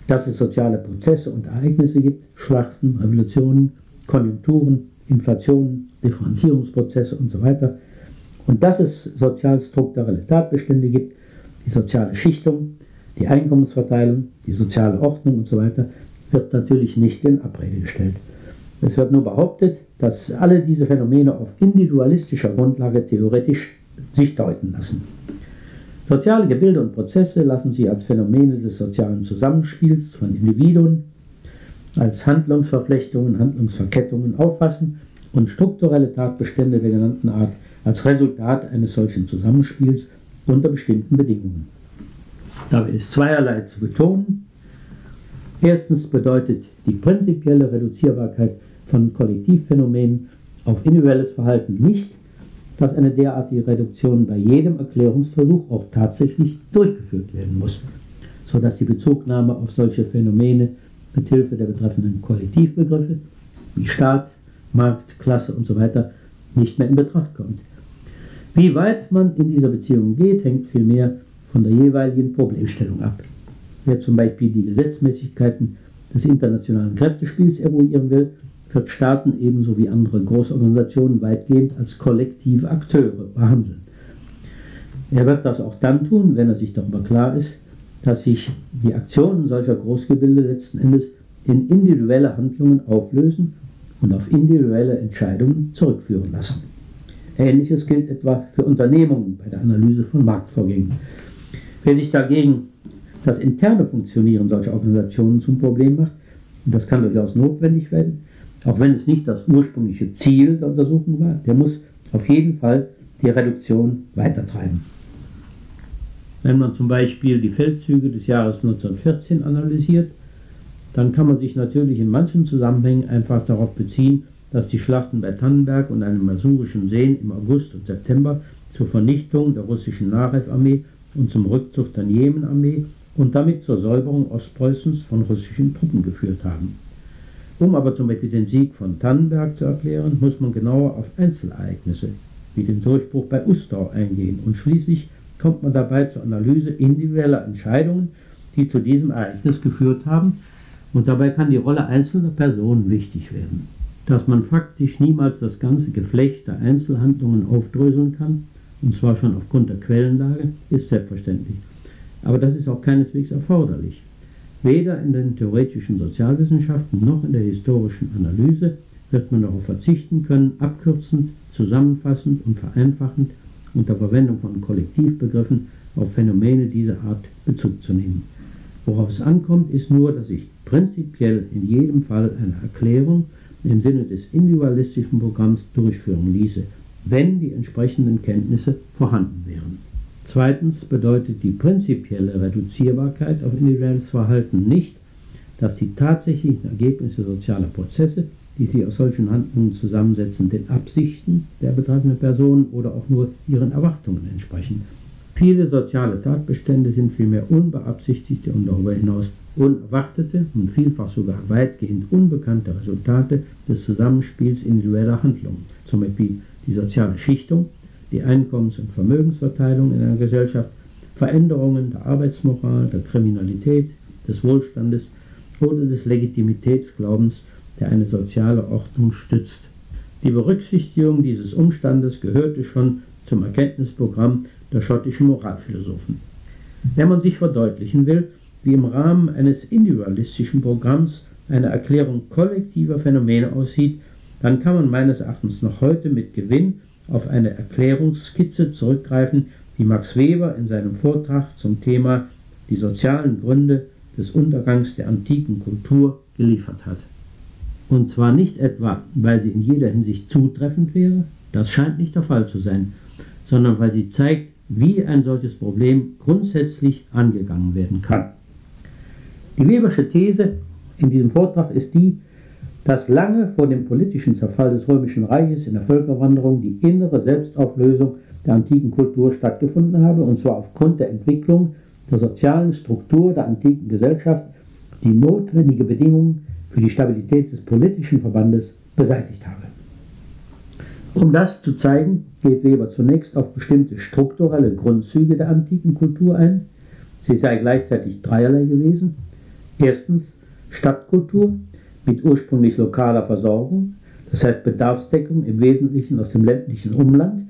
dass es soziale Prozesse und Ereignisse gibt, Schlachten, Revolutionen, Konjunkturen, Inflationen, Differenzierungsprozesse usw. So und dass es sozialstrukturelle Tatbestände gibt, die soziale Schichtung, die Einkommensverteilung, die soziale Ordnung usw. So wird natürlich nicht in Abrede gestellt. Es wird nur behauptet, dass alle diese Phänomene auf individualistischer Grundlage theoretisch sich deuten lassen. Soziale Gebilde und Prozesse lassen sich als Phänomene des sozialen Zusammenspiels von Individuen, als Handlungsverflechtungen, Handlungsverkettungen auffassen und strukturelle Tatbestände der genannten Art als Resultat eines solchen Zusammenspiels unter bestimmten Bedingungen. Dabei ist zweierlei zu betonen. Erstens bedeutet die prinzipielle Reduzierbarkeit von Kollektivphänomenen auf individuelles Verhalten nicht, dass eine derartige Reduktion bei jedem Erklärungsversuch auch tatsächlich durchgeführt werden muss, sodass die Bezugnahme auf solche Phänomene mit Hilfe der betreffenden Kollektivbegriffe wie Staat, Markt, Klasse usw. So nicht mehr in Betracht kommt. Wie weit man in dieser Beziehung geht, hängt vielmehr von der jeweiligen Problemstellung ab. Wer zum Beispiel die Gesetzmäßigkeiten des internationalen Kräftespiels eruieren will, wird Staaten ebenso wie andere Großorganisationen weitgehend als kollektive Akteure behandeln. Er wird das auch dann tun, wenn er sich darüber klar ist, dass sich die Aktionen solcher Großgebilde letzten Endes in individuelle Handlungen auflösen und auf individuelle Entscheidungen zurückführen lassen. Ähnliches gilt etwa für Unternehmungen bei der Analyse von Marktvorgängen. Wer sich dagegen das interne Funktionieren solcher Organisationen zum Problem macht, und das kann durchaus notwendig werden, auch wenn es nicht das ursprüngliche Ziel der Untersuchung war, der muss auf jeden Fall die Reduktion weitertreiben. Wenn man zum Beispiel die Feldzüge des Jahres 1914 analysiert, dann kann man sich natürlich in manchen Zusammenhängen einfach darauf beziehen, dass die Schlachten bei Tannenberg und einem masurischen Seen im August und September zur Vernichtung der russischen Narew-Armee und zum Rückzug der Jemen-Armee und damit zur Säuberung Ostpreußens von russischen Truppen geführt haben. Um aber zum Beispiel den Sieg von Tannenberg zu erklären, muss man genauer auf Einzelereignisse wie den Durchbruch bei Ustor eingehen und schließlich kommt man dabei zur Analyse individueller Entscheidungen, die zu diesem Ereignis geführt haben und dabei kann die Rolle einzelner Personen wichtig werden. Dass man faktisch niemals das ganze Geflecht der Einzelhandlungen aufdröseln kann, und zwar schon aufgrund der Quellenlage, ist selbstverständlich. Aber das ist auch keineswegs erforderlich. Weder in den theoretischen Sozialwissenschaften noch in der historischen Analyse wird man darauf verzichten können, abkürzend, zusammenfassend und vereinfachend unter Verwendung von Kollektivbegriffen auf Phänomene dieser Art Bezug zu nehmen. Worauf es ankommt, ist nur, dass sich prinzipiell in jedem Fall eine Erklärung im Sinne des individualistischen Programms durchführen ließe, wenn die entsprechenden Kenntnisse vorhanden wären. Zweitens bedeutet die prinzipielle Reduzierbarkeit auf individuelles Verhalten nicht, dass die tatsächlichen Ergebnisse sozialer Prozesse, die sich aus solchen Handlungen zusammensetzen, den Absichten der betreffenden Person oder auch nur ihren Erwartungen entsprechen. Viele soziale Tatbestände sind vielmehr unbeabsichtigte und darüber hinaus unerwartete und vielfach sogar weitgehend unbekannte Resultate des Zusammenspiels individueller Handlungen, zum Beispiel die soziale Schichtung, die Einkommens- und Vermögensverteilung in einer Gesellschaft, Veränderungen der Arbeitsmoral, der Kriminalität, des Wohlstandes oder des Legitimitätsglaubens, der eine soziale Ordnung stützt. Die Berücksichtigung dieses Umstandes gehörte schon zum Erkenntnisprogramm der schottischen Moralphilosophen. Wenn man sich verdeutlichen will, wie im Rahmen eines individualistischen Programms eine Erklärung kollektiver Phänomene aussieht, dann kann man meines Erachtens noch heute mit Gewinn auf eine Erklärungsskizze zurückgreifen, die Max Weber in seinem Vortrag zum Thema die sozialen Gründe des Untergangs der antiken Kultur geliefert hat. Und zwar nicht etwa, weil sie in jeder Hinsicht zutreffend wäre, das scheint nicht der Fall zu sein, sondern weil sie zeigt, wie ein solches Problem grundsätzlich angegangen werden kann. Die Webersche These in diesem Vortrag ist die, dass lange vor dem politischen Zerfall des Römischen Reiches in der Völkerwanderung die innere Selbstauflösung der antiken Kultur stattgefunden habe, und zwar aufgrund der Entwicklung der sozialen Struktur der antiken Gesellschaft, die notwendige Bedingungen für die Stabilität des politischen Verbandes beseitigt habe. Um das zu zeigen, geht Weber zunächst auf bestimmte strukturelle Grundzüge der antiken Kultur ein. Sie sei gleichzeitig dreierlei gewesen. Erstens Stadtkultur mit ursprünglich lokaler Versorgung, das heißt Bedarfsdeckung im Wesentlichen aus dem ländlichen Umland.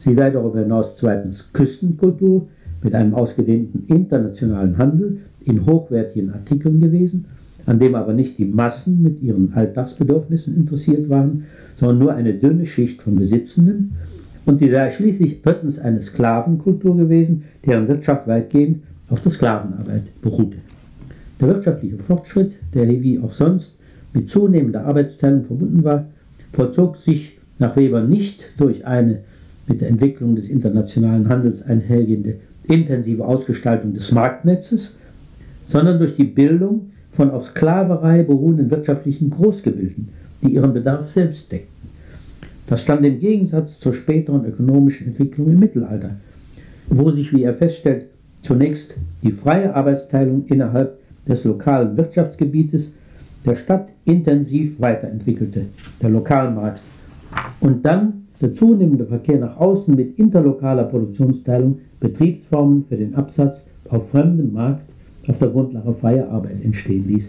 Sie sei darüber hinaus zweitens Küstenkultur mit einem ausgedehnten internationalen Handel in hochwertigen Artikeln gewesen, an dem aber nicht die Massen mit ihren Alltagsbedürfnissen interessiert waren, sondern nur eine dünne Schicht von Besitzenden. Und sie sei schließlich drittens eine Sklavenkultur gewesen, deren Wirtschaft weitgehend auf der Sklavenarbeit beruhte. Der wirtschaftliche Fortschritt, der wie auch sonst mit zunehmender Arbeitsteilung verbunden war, vollzog sich nach Weber nicht durch eine mit der Entwicklung des internationalen Handels einhergehende intensive Ausgestaltung des Marktnetzes, sondern durch die Bildung von auf Sklaverei beruhenden wirtschaftlichen Großgebilden, die ihren Bedarf selbst deckten. Das stand im Gegensatz zur späteren ökonomischen Entwicklung im Mittelalter, wo sich, wie er feststellt, zunächst die freie Arbeitsteilung innerhalb des lokalen Wirtschaftsgebietes der Stadt intensiv weiterentwickelte, der Lokalmarkt, und dann der zunehmende Verkehr nach außen mit interlokaler Produktionsteilung Betriebsformen für den Absatz auf fremdem Markt auf der Grundlage freier Arbeit entstehen ließ.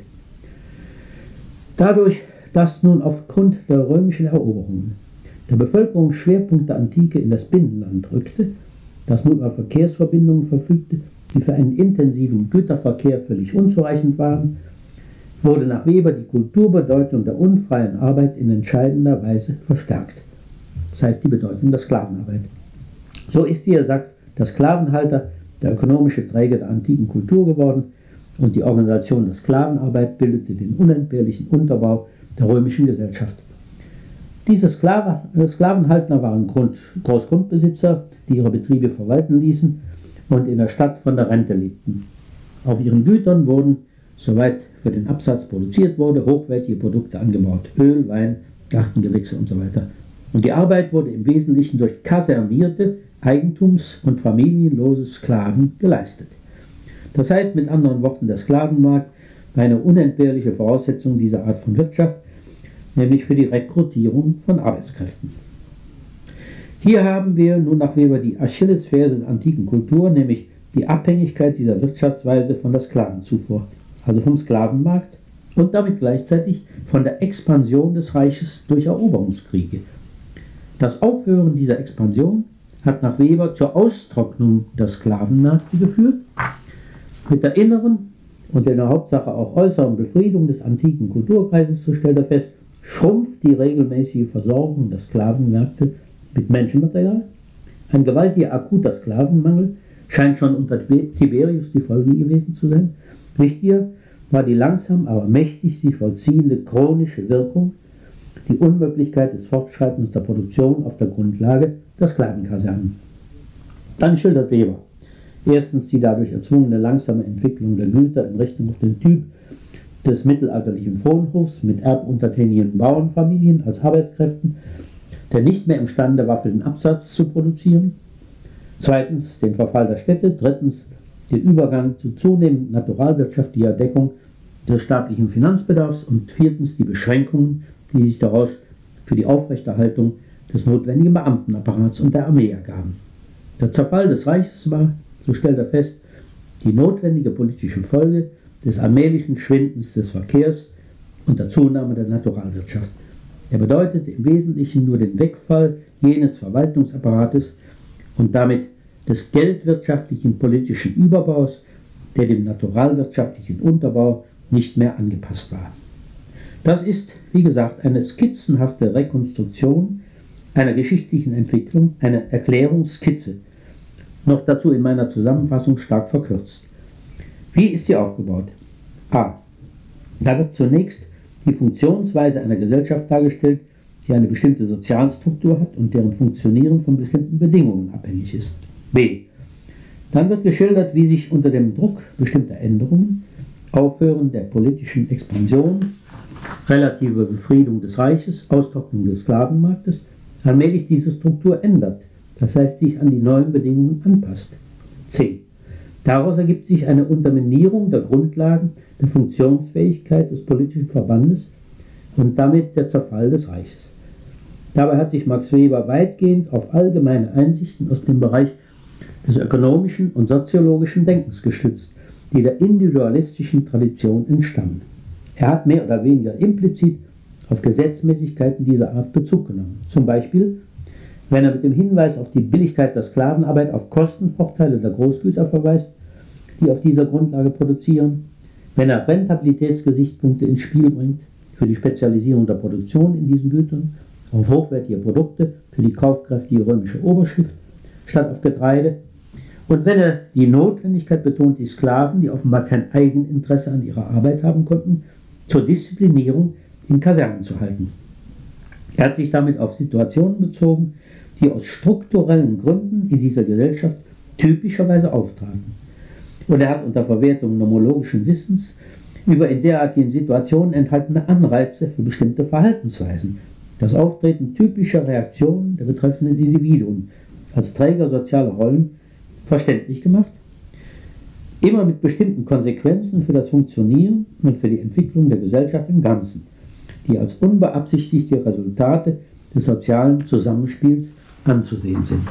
Dadurch, dass nun aufgrund der römischen Eroberungen der Bevölkerungsschwerpunkt der Antike in das Binnenland rückte, das nun über Verkehrsverbindungen verfügte, die für einen intensiven Güterverkehr völlig unzureichend waren, wurde nach Weber die Kulturbedeutung der unfreien Arbeit in entscheidender Weise verstärkt. Das heißt die Bedeutung der Sklavenarbeit. So ist, wie er sagt, der Sklavenhalter der ökonomische Träger der antiken Kultur geworden und die Organisation der Sklavenarbeit bildete den unentbehrlichen Unterbau der römischen Gesellschaft. Diese äh, Sklavenhalter waren Grund, Großgrundbesitzer, die ihre Betriebe verwalten ließen und in der Stadt von der Rente lebten. Auf ihren Gütern wurden, soweit für den Absatz produziert wurde, hochwertige Produkte angebaut. Öl, Wein, Gartengewächse und so weiter. Und die Arbeit wurde im Wesentlichen durch kasernierte, eigentums- und familienlose Sklaven geleistet. Das heißt mit anderen Worten, der Sklavenmarkt war eine unentbehrliche Voraussetzung dieser Art von Wirtschaft, nämlich für die Rekrutierung von Arbeitskräften. Hier haben wir nun nach Weber die Achillesferse der antiken Kultur, nämlich die Abhängigkeit dieser Wirtschaftsweise von der Sklavenzufuhr, also vom Sklavenmarkt und damit gleichzeitig von der Expansion des Reiches durch Eroberungskriege. Das Aufhören dieser Expansion hat nach Weber zur Austrocknung der Sklavenmärkte geführt. Mit der inneren und in der Hauptsache auch äußeren Befriedung des antiken Kulturkreises, so stellt er fest, schrumpft die regelmäßige Versorgung der Sklavenmärkte mit Menschenmaterial. Ein gewaltiger akuter Sklavenmangel scheint schon unter Tiberius die Folge gewesen zu sein. Wichtiger war die langsam, aber mächtig sich vollziehende chronische Wirkung, die Unmöglichkeit des Fortschreitens der Produktion auf der Grundlage der Sklavenkasernen. Dann schildert Weber erstens die dadurch erzwungene langsame Entwicklung der Güter in Richtung auf den Typ des mittelalterlichen Fronhofs mit erbuntertänigen Bauernfamilien als Arbeitskräften, der nicht mehr imstande war, für den Absatz zu produzieren. Zweitens den Verfall der Städte. Drittens den Übergang zu zunehmend naturalwirtschaftlicher Deckung des staatlichen Finanzbedarfs. Und viertens die Beschränkungen, die sich daraus für die Aufrechterhaltung des notwendigen Beamtenapparats und der Armee ergaben. Der Zerfall des Reiches war, so stellt er fest, die notwendige politische Folge des allmählichen Schwindens des Verkehrs und der Zunahme der Naturalwirtschaft. Er bedeutet im Wesentlichen nur den Wegfall jenes Verwaltungsapparates und damit des geldwirtschaftlichen politischen Überbaus, der dem naturalwirtschaftlichen Unterbau nicht mehr angepasst war. Das ist, wie gesagt, eine skizzenhafte Rekonstruktion einer geschichtlichen Entwicklung, eine Erklärungsskizze, noch dazu in meiner Zusammenfassung stark verkürzt. Wie ist sie aufgebaut? a. Da wird zunächst die Funktionsweise einer Gesellschaft dargestellt, die eine bestimmte Sozialstruktur hat und deren Funktionieren von bestimmten Bedingungen abhängig ist. b. Dann wird geschildert, wie sich unter dem Druck bestimmter Änderungen, Aufhören der politischen Expansion, relative Befriedung des Reiches, Austrocknung des Sklavenmarktes, allmählich diese Struktur ändert, das heißt sich an die neuen Bedingungen anpasst. c. Daraus ergibt sich eine Unterminierung der Grundlagen der Funktionsfähigkeit des politischen Verbandes und damit der Zerfall des Reiches. Dabei hat sich Max Weber weitgehend auf allgemeine Einsichten aus dem Bereich des ökonomischen und soziologischen Denkens gestützt, die der individualistischen Tradition entstammen. Er hat mehr oder weniger implizit auf Gesetzmäßigkeiten dieser Art Bezug genommen. Zum Beispiel, wenn er mit dem Hinweis auf die Billigkeit der Sklavenarbeit auf Kostenvorteile der Großgüter verweist, die auf dieser Grundlage produzieren, wenn er Rentabilitätsgesichtspunkte ins Spiel bringt für die Spezialisierung der Produktion in diesen Gütern, auf hochwertige Produkte für die kaufkräftige römische Oberschicht statt auf Getreide, und wenn er die Notwendigkeit betont, die Sklaven, die offenbar kein Eigeninteresse an ihrer Arbeit haben konnten, zur Disziplinierung in Kasernen zu halten. Er hat sich damit auf Situationen bezogen, die aus strukturellen Gründen in dieser Gesellschaft typischerweise auftraten und er hat unter Verwertung nomologischen Wissens über in derartigen Situationen enthaltene Anreize für bestimmte Verhaltensweisen, das Auftreten typischer Reaktionen der betreffenden Individuen als Träger sozialer Rollen verständlich gemacht, immer mit bestimmten Konsequenzen für das Funktionieren und für die Entwicklung der Gesellschaft im Ganzen, die als unbeabsichtigte Resultate des sozialen Zusammenspiels anzusehen sind.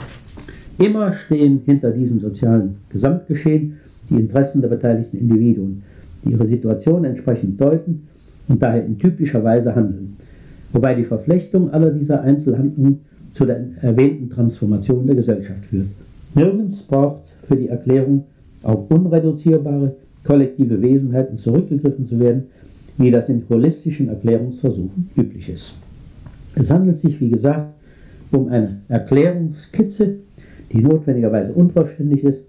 Immer stehen hinter diesem sozialen Gesamtgeschehen die Interessen der beteiligten Individuen, die ihre Situation entsprechend deuten und daher in typischer Weise handeln, wobei die Verflechtung aller dieser Einzelhandlungen zu der erwähnten Transformation der Gesellschaft führt. Nirgends braucht für die Erklärung auf unreduzierbare kollektive Wesenheiten zurückgegriffen zu werden, wie das in holistischen Erklärungsversuchen üblich ist. Es handelt sich, wie gesagt, um eine Erklärungskizze, die notwendigerweise unvollständig ist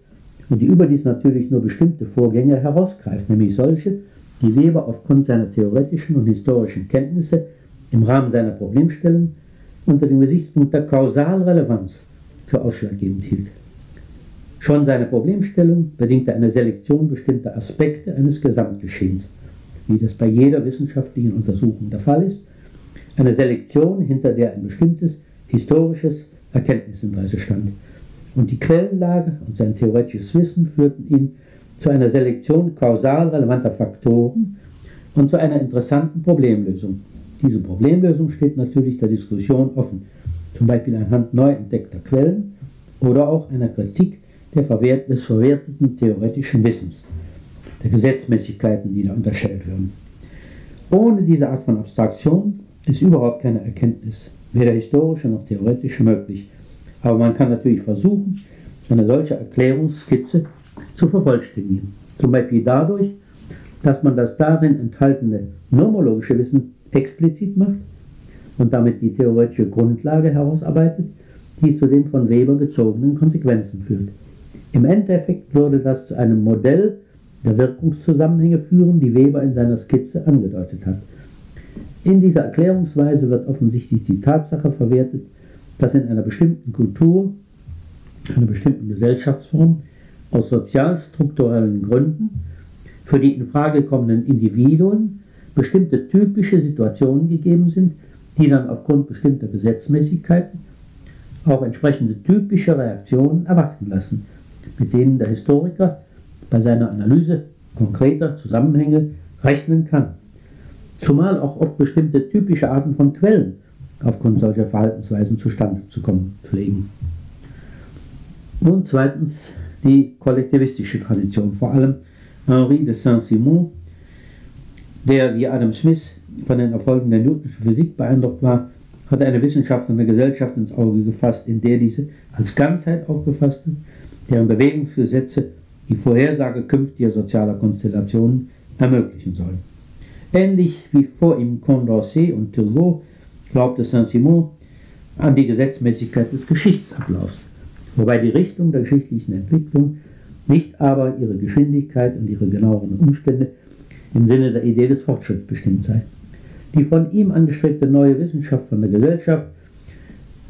und die überdies natürlich nur bestimmte Vorgänge herausgreift, nämlich solche, die Weber aufgrund seiner theoretischen und historischen Kenntnisse im Rahmen seiner Problemstellung unter dem Gesichtspunkt der Kausalrelevanz für ausschlaggebend hielt. Schon seine Problemstellung bedingte eine Selektion bestimmter Aspekte eines Gesamtgeschehens, wie das bei jeder wissenschaftlichen Untersuchung der Fall ist, eine Selektion, hinter der ein bestimmtes historisches Erkenntnisinteresse stand. Und die Quellenlage und sein theoretisches Wissen führten ihn zu einer Selektion kausal relevanter Faktoren und zu einer interessanten Problemlösung. Diese Problemlösung steht natürlich der Diskussion offen, zum Beispiel anhand neu entdeckter Quellen oder auch einer Kritik Verwert des verwerteten theoretischen Wissens, der Gesetzmäßigkeiten, die da unterstellt werden. Ohne diese Art von Abstraktion ist überhaupt keine Erkenntnis, weder historische noch theoretische möglich. Aber man kann natürlich versuchen, eine solche Erklärungsskizze zu vervollständigen. Zum Beispiel dadurch, dass man das darin enthaltene nomologische Wissen explizit macht und damit die theoretische Grundlage herausarbeitet, die zu den von Weber gezogenen Konsequenzen führt. Im Endeffekt würde das zu einem Modell der Wirkungszusammenhänge führen, die Weber in seiner Skizze angedeutet hat. In dieser Erklärungsweise wird offensichtlich die Tatsache verwertet, dass in einer bestimmten Kultur, einer bestimmten Gesellschaftsform aus sozialstrukturellen Gründen für die in Frage kommenden Individuen bestimmte typische Situationen gegeben sind, die dann aufgrund bestimmter Gesetzmäßigkeiten auch entsprechende typische Reaktionen erwarten lassen, mit denen der Historiker bei seiner Analyse konkreter Zusammenhänge rechnen kann. Zumal auch oft bestimmte typische Arten von Quellen aufgrund solcher Verhaltensweisen zustande zu kommen pflegen. Nun zweitens die kollektivistische Tradition, vor allem Henri de Saint-Simon, der wie Adam Smith von den Erfolgen der Newtonschen Physik beeindruckt war, hat eine Wissenschaft und eine Gesellschaft ins Auge gefasst, in der diese als Ganzheit aufgefasst wird, deren Bewegungsgesetze die Vorhersage künftiger sozialer Konstellationen ermöglichen sollen. Ähnlich wie vor ihm Condorcet und Turgot glaubte Saint-Simon an die Gesetzmäßigkeit des Geschichtsablaufs, wobei die Richtung der geschichtlichen Entwicklung, nicht aber ihre Geschwindigkeit und ihre genaueren Umstände im Sinne der Idee des Fortschritts bestimmt sei. Die von ihm angestrebte neue Wissenschaft von der Gesellschaft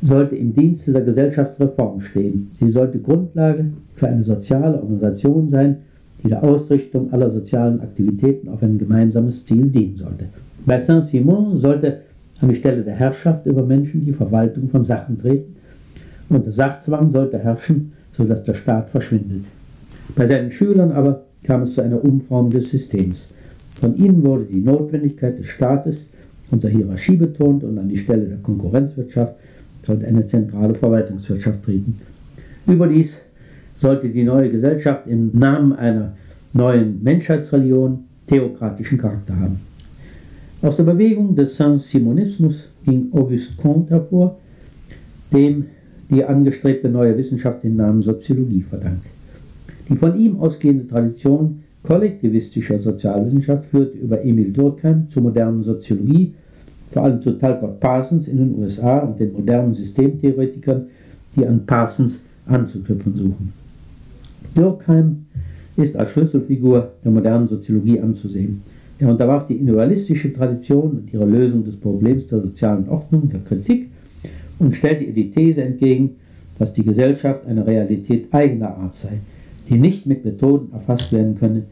sollte im Dienste der Gesellschaftsreform stehen. Sie sollte Grundlage für eine soziale Organisation sein, die der Ausrichtung aller sozialen Aktivitäten auf ein gemeinsames Ziel dienen sollte. Bei Saint-Simon sollte an die Stelle der Herrschaft über Menschen die Verwaltung von Sachen treten und der Sachzwang sollte herrschen, sodass der Staat verschwindet. Bei seinen Schülern aber kam es zu einer Umformung des Systems. Von ihnen wurde die Notwendigkeit des Staates und der Hierarchie betont und an die Stelle der Konkurrenzwirtschaft sollte eine zentrale Verwaltungswirtschaft treten. Überdies sollte die neue Gesellschaft im Namen einer neuen Menschheitsreligion theokratischen Charakter haben. Aus der Bewegung des Saint-Simonismus ging Auguste Comte hervor, dem die angestrebte neue Wissenschaft den Namen Soziologie verdankt. Die von ihm ausgehende Tradition kollektivistischer Sozialwissenschaft führte über Emil Durkheim zur modernen Soziologie, vor allem zu Talcott Parsons in den USA und den modernen Systemtheoretikern, die an Parsons anzuknüpfen suchen. Durkheim ist als Schlüsselfigur der modernen Soziologie anzusehen. Er unterwarf die individualistische Tradition und ihre Lösung des Problems der sozialen Ordnung der Kritik und stellte ihr die These entgegen, dass die Gesellschaft eine Realität eigener Art sei, die nicht mit Methoden erfasst werden könne,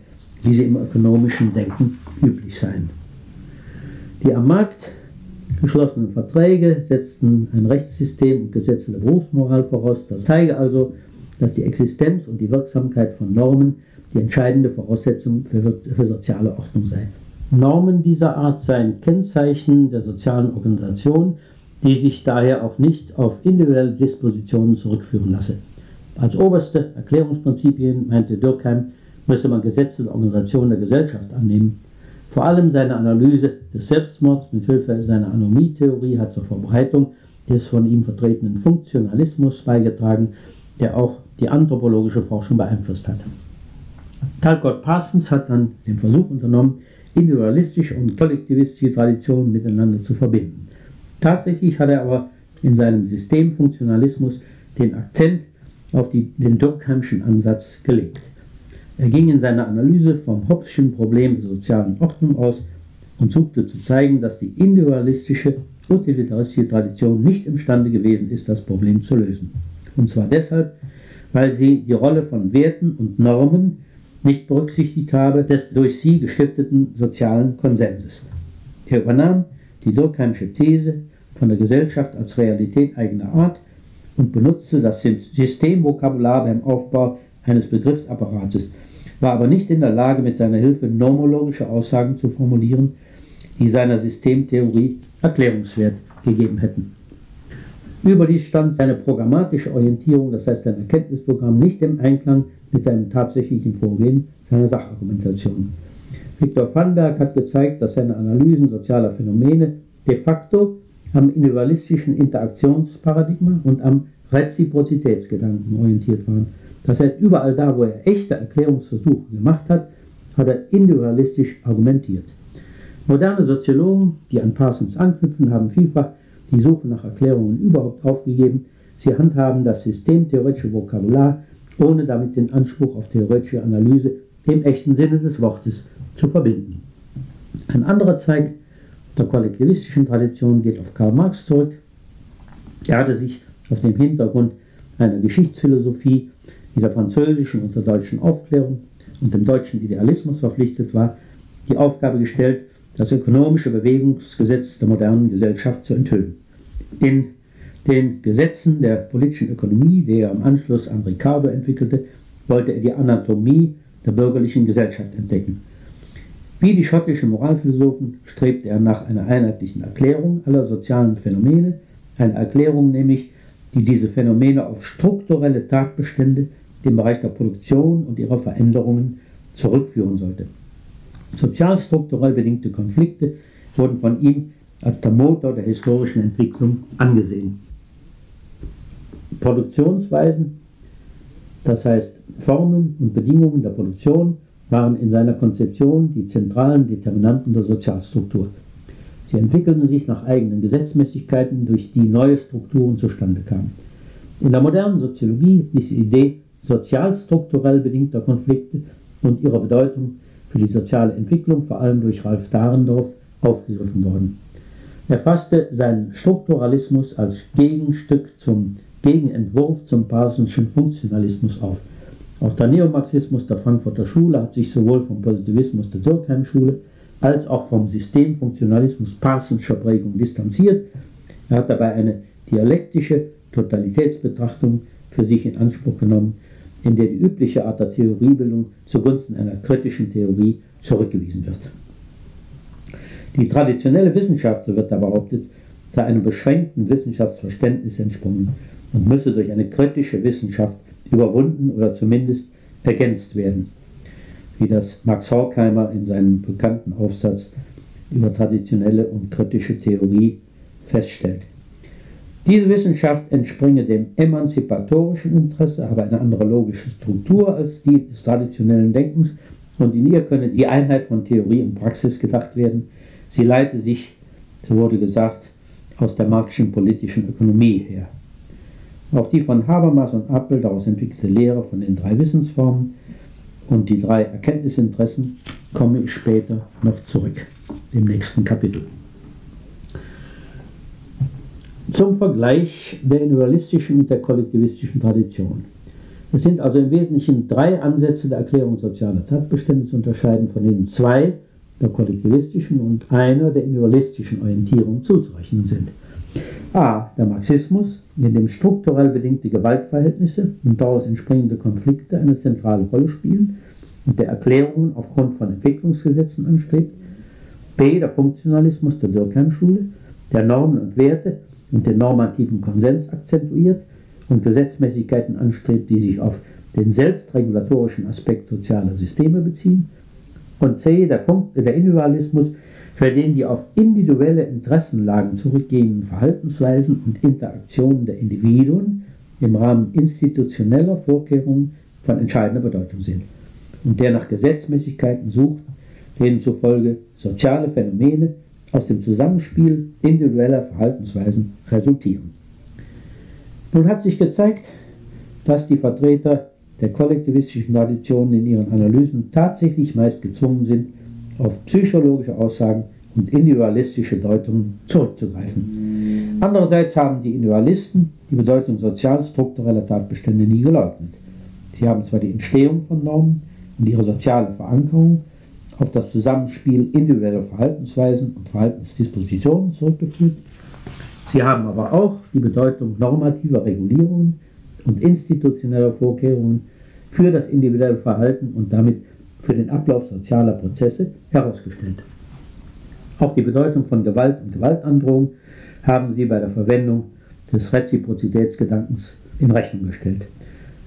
wie sie im ökonomischen Denken üblich seien. Die am Markt geschlossenen Verträge setzten ein Rechtssystem und Gesetze der Berufsmoral voraus. Das zeige also, dass die Existenz und die Wirksamkeit von Normen die entscheidende Voraussetzung für, für soziale Ordnung sei. Normen dieser Art seien Kennzeichen der sozialen Organisation, die sich daher auch nicht auf individuelle Dispositionen zurückführen lasse. Als oberste Erklärungsprinzipien, meinte Durkheim, müsse man Gesetze der Organisation der Gesellschaft annehmen. Vor allem seine Analyse des Selbstmords mit Hilfe seiner Anomietheorie hat zur Verbreitung des von ihm vertretenen Funktionalismus beigetragen, der auch die anthropologische Forschung beeinflusst hat. Talcott Parsons hat dann den Versuch unternommen, individualistische und kollektivistische Traditionen miteinander zu verbinden. Tatsächlich hat er aber in seinem Systemfunktionalismus den Akzent auf die, den Durkheimschen Ansatz gelegt. Er ging in seiner Analyse vom Hobbes'schen Problem der sozialen Ordnung aus und suchte zu zeigen, dass die individualistische utilitaristische Tradition nicht imstande gewesen ist, das Problem zu lösen. Und zwar deshalb, weil sie die Rolle von Werten und Normen nicht berücksichtigt habe des durch sie gestifteten sozialen Konsenses. Er übernahm die Durkheimsche These von der Gesellschaft als Realität eigener Art und benutzte das Systemvokabular beim Aufbau eines Begriffsapparates, war aber nicht in der Lage, mit seiner Hilfe nomologische Aussagen zu formulieren, die seiner Systemtheorie Erklärungswert gegeben hätten. Überdies stand seine programmatische Orientierung, das heißt sein Erkenntnisprogramm, nicht im Einklang mit seinem tatsächlichen Vorgehen, seiner Sachargumentation. Viktor Vanberg hat gezeigt, dass seine Analysen sozialer Phänomene de facto am individualistischen Interaktionsparadigma und am Reziprozitätsgedanken orientiert waren. Das heißt, überall da, wo er echte Erklärungsversuche gemacht hat, hat er individualistisch argumentiert. Moderne Soziologen, die an Parsons anknüpfen, haben vielfach die Suche nach Erklärungen überhaupt aufgegeben. Sie handhaben das systemtheoretische Vokabular, ohne damit den Anspruch auf theoretische Analyse im echten Sinne des Wortes zu verbinden. Ein anderer Zweig der kollektivistischen Tradition geht auf Karl Marx zurück. Er hatte sich auf dem Hintergrund einer Geschichtsphilosophie dieser französischen und der deutschen Aufklärung und dem deutschen Idealismus verpflichtet war, die Aufgabe gestellt, das ökonomische Bewegungsgesetz der modernen Gesellschaft zu enthüllen. In den Gesetzen der politischen Ökonomie, die er im Anschluss an Ricardo entwickelte, wollte er die Anatomie der bürgerlichen Gesellschaft entdecken. Wie die schottischen Moralphilosophen strebte er nach einer einheitlichen Erklärung aller sozialen Phänomene, eine Erklärung nämlich, die diese Phänomene auf strukturelle Tatbestände im Bereich der Produktion und ihrer Veränderungen zurückführen sollte. Sozialstrukturell bedingte Konflikte wurden von ihm als der Motor der historischen Entwicklung angesehen. Produktionsweisen, das heißt Formen und Bedingungen der Produktion, waren in seiner Konzeption die zentralen Determinanten der Sozialstruktur. Sie entwickelten sich nach eigenen Gesetzmäßigkeiten, durch die neue Strukturen zustande kamen. In der modernen Soziologie ist die Idee sozialstrukturell bedingter Konflikte und ihrer Bedeutung für die soziale Entwicklung vor allem durch Ralf Dahrendorf aufgegriffen worden. Er fasste seinen Strukturalismus als Gegenstück zum Gegenentwurf zum Parsonschen Funktionalismus auf. Auch der Neomarxismus der Frankfurter Schule hat sich sowohl vom Positivismus der Durkheim-Schule als auch vom Systemfunktionalismus Parsonscher Prägung distanziert. Er hat dabei eine dialektische Totalitätsbetrachtung für sich in Anspruch genommen, in der die übliche Art der Theoriebildung zugunsten einer kritischen Theorie zurückgewiesen wird. Die traditionelle Wissenschaft, so wird da behauptet, sei einem beschränkten Wissenschaftsverständnis entsprungen und müsse durch eine kritische Wissenschaft überwunden oder zumindest ergänzt werden, wie das Max Horkheimer in seinem bekannten Aufsatz über traditionelle und kritische Theorie feststellt. Diese Wissenschaft entspringe dem emanzipatorischen Interesse, habe eine andere logische Struktur als die des traditionellen Denkens und in ihr könne die Einheit von Theorie und Praxis gedacht werden. Sie leite sich, so wurde gesagt, aus der marxischen politischen Ökonomie her. Auch die von Habermas und Appel daraus entwickelte Lehre von den drei Wissensformen und die drei Erkenntnisinteressen komme ich später noch zurück im nächsten Kapitel. Zum Vergleich der individualistischen und der kollektivistischen Tradition. Es sind also im Wesentlichen drei Ansätze der Erklärung sozialer Tatbestände zu unterscheiden, von denen zwei der kollektivistischen und einer der individualistischen Orientierung zuzurechnen sind. A. Der Marxismus, in dem strukturell bedingte Gewaltverhältnisse und daraus entspringende Konflikte eine zentrale Rolle spielen und der Erklärungen aufgrund von Entwicklungsgesetzen anstrebt. B. Der Funktionalismus der Durkheim-Schule, der Normen und Werte und den normativen Konsens akzentuiert und Gesetzmäßigkeiten anstrebt, die sich auf den selbstregulatorischen Aspekt sozialer Systeme beziehen. Und C, der, Funk, der Individualismus, für den die auf individuelle Interessenlagen zurückgehenden Verhaltensweisen und Interaktionen der Individuen im Rahmen institutioneller Vorkehrungen von entscheidender Bedeutung sind und der nach Gesetzmäßigkeiten sucht, denen zufolge soziale Phänomene aus dem Zusammenspiel individueller Verhaltensweisen resultieren. Nun hat sich gezeigt, dass die Vertreter der kollektivistischen Traditionen in ihren Analysen tatsächlich meist gezwungen sind, auf psychologische Aussagen und individualistische Deutungen zurückzugreifen. Andererseits haben die Individualisten die Bedeutung sozialstruktureller Tatbestände nie geleugnet. Sie haben zwar die Entstehung von Normen und ihre soziale Verankerung auf das Zusammenspiel individueller Verhaltensweisen und Verhaltensdispositionen zurückgeführt. Sie haben aber auch die Bedeutung normativer Regulierungen und institutioneller Vorkehrungen für das individuelle Verhalten und damit für den Ablauf sozialer Prozesse herausgestellt. Auch die Bedeutung von Gewalt und Gewaltandrohung haben sie bei der Verwendung des Reziprozitätsgedankens in Rechnung gestellt.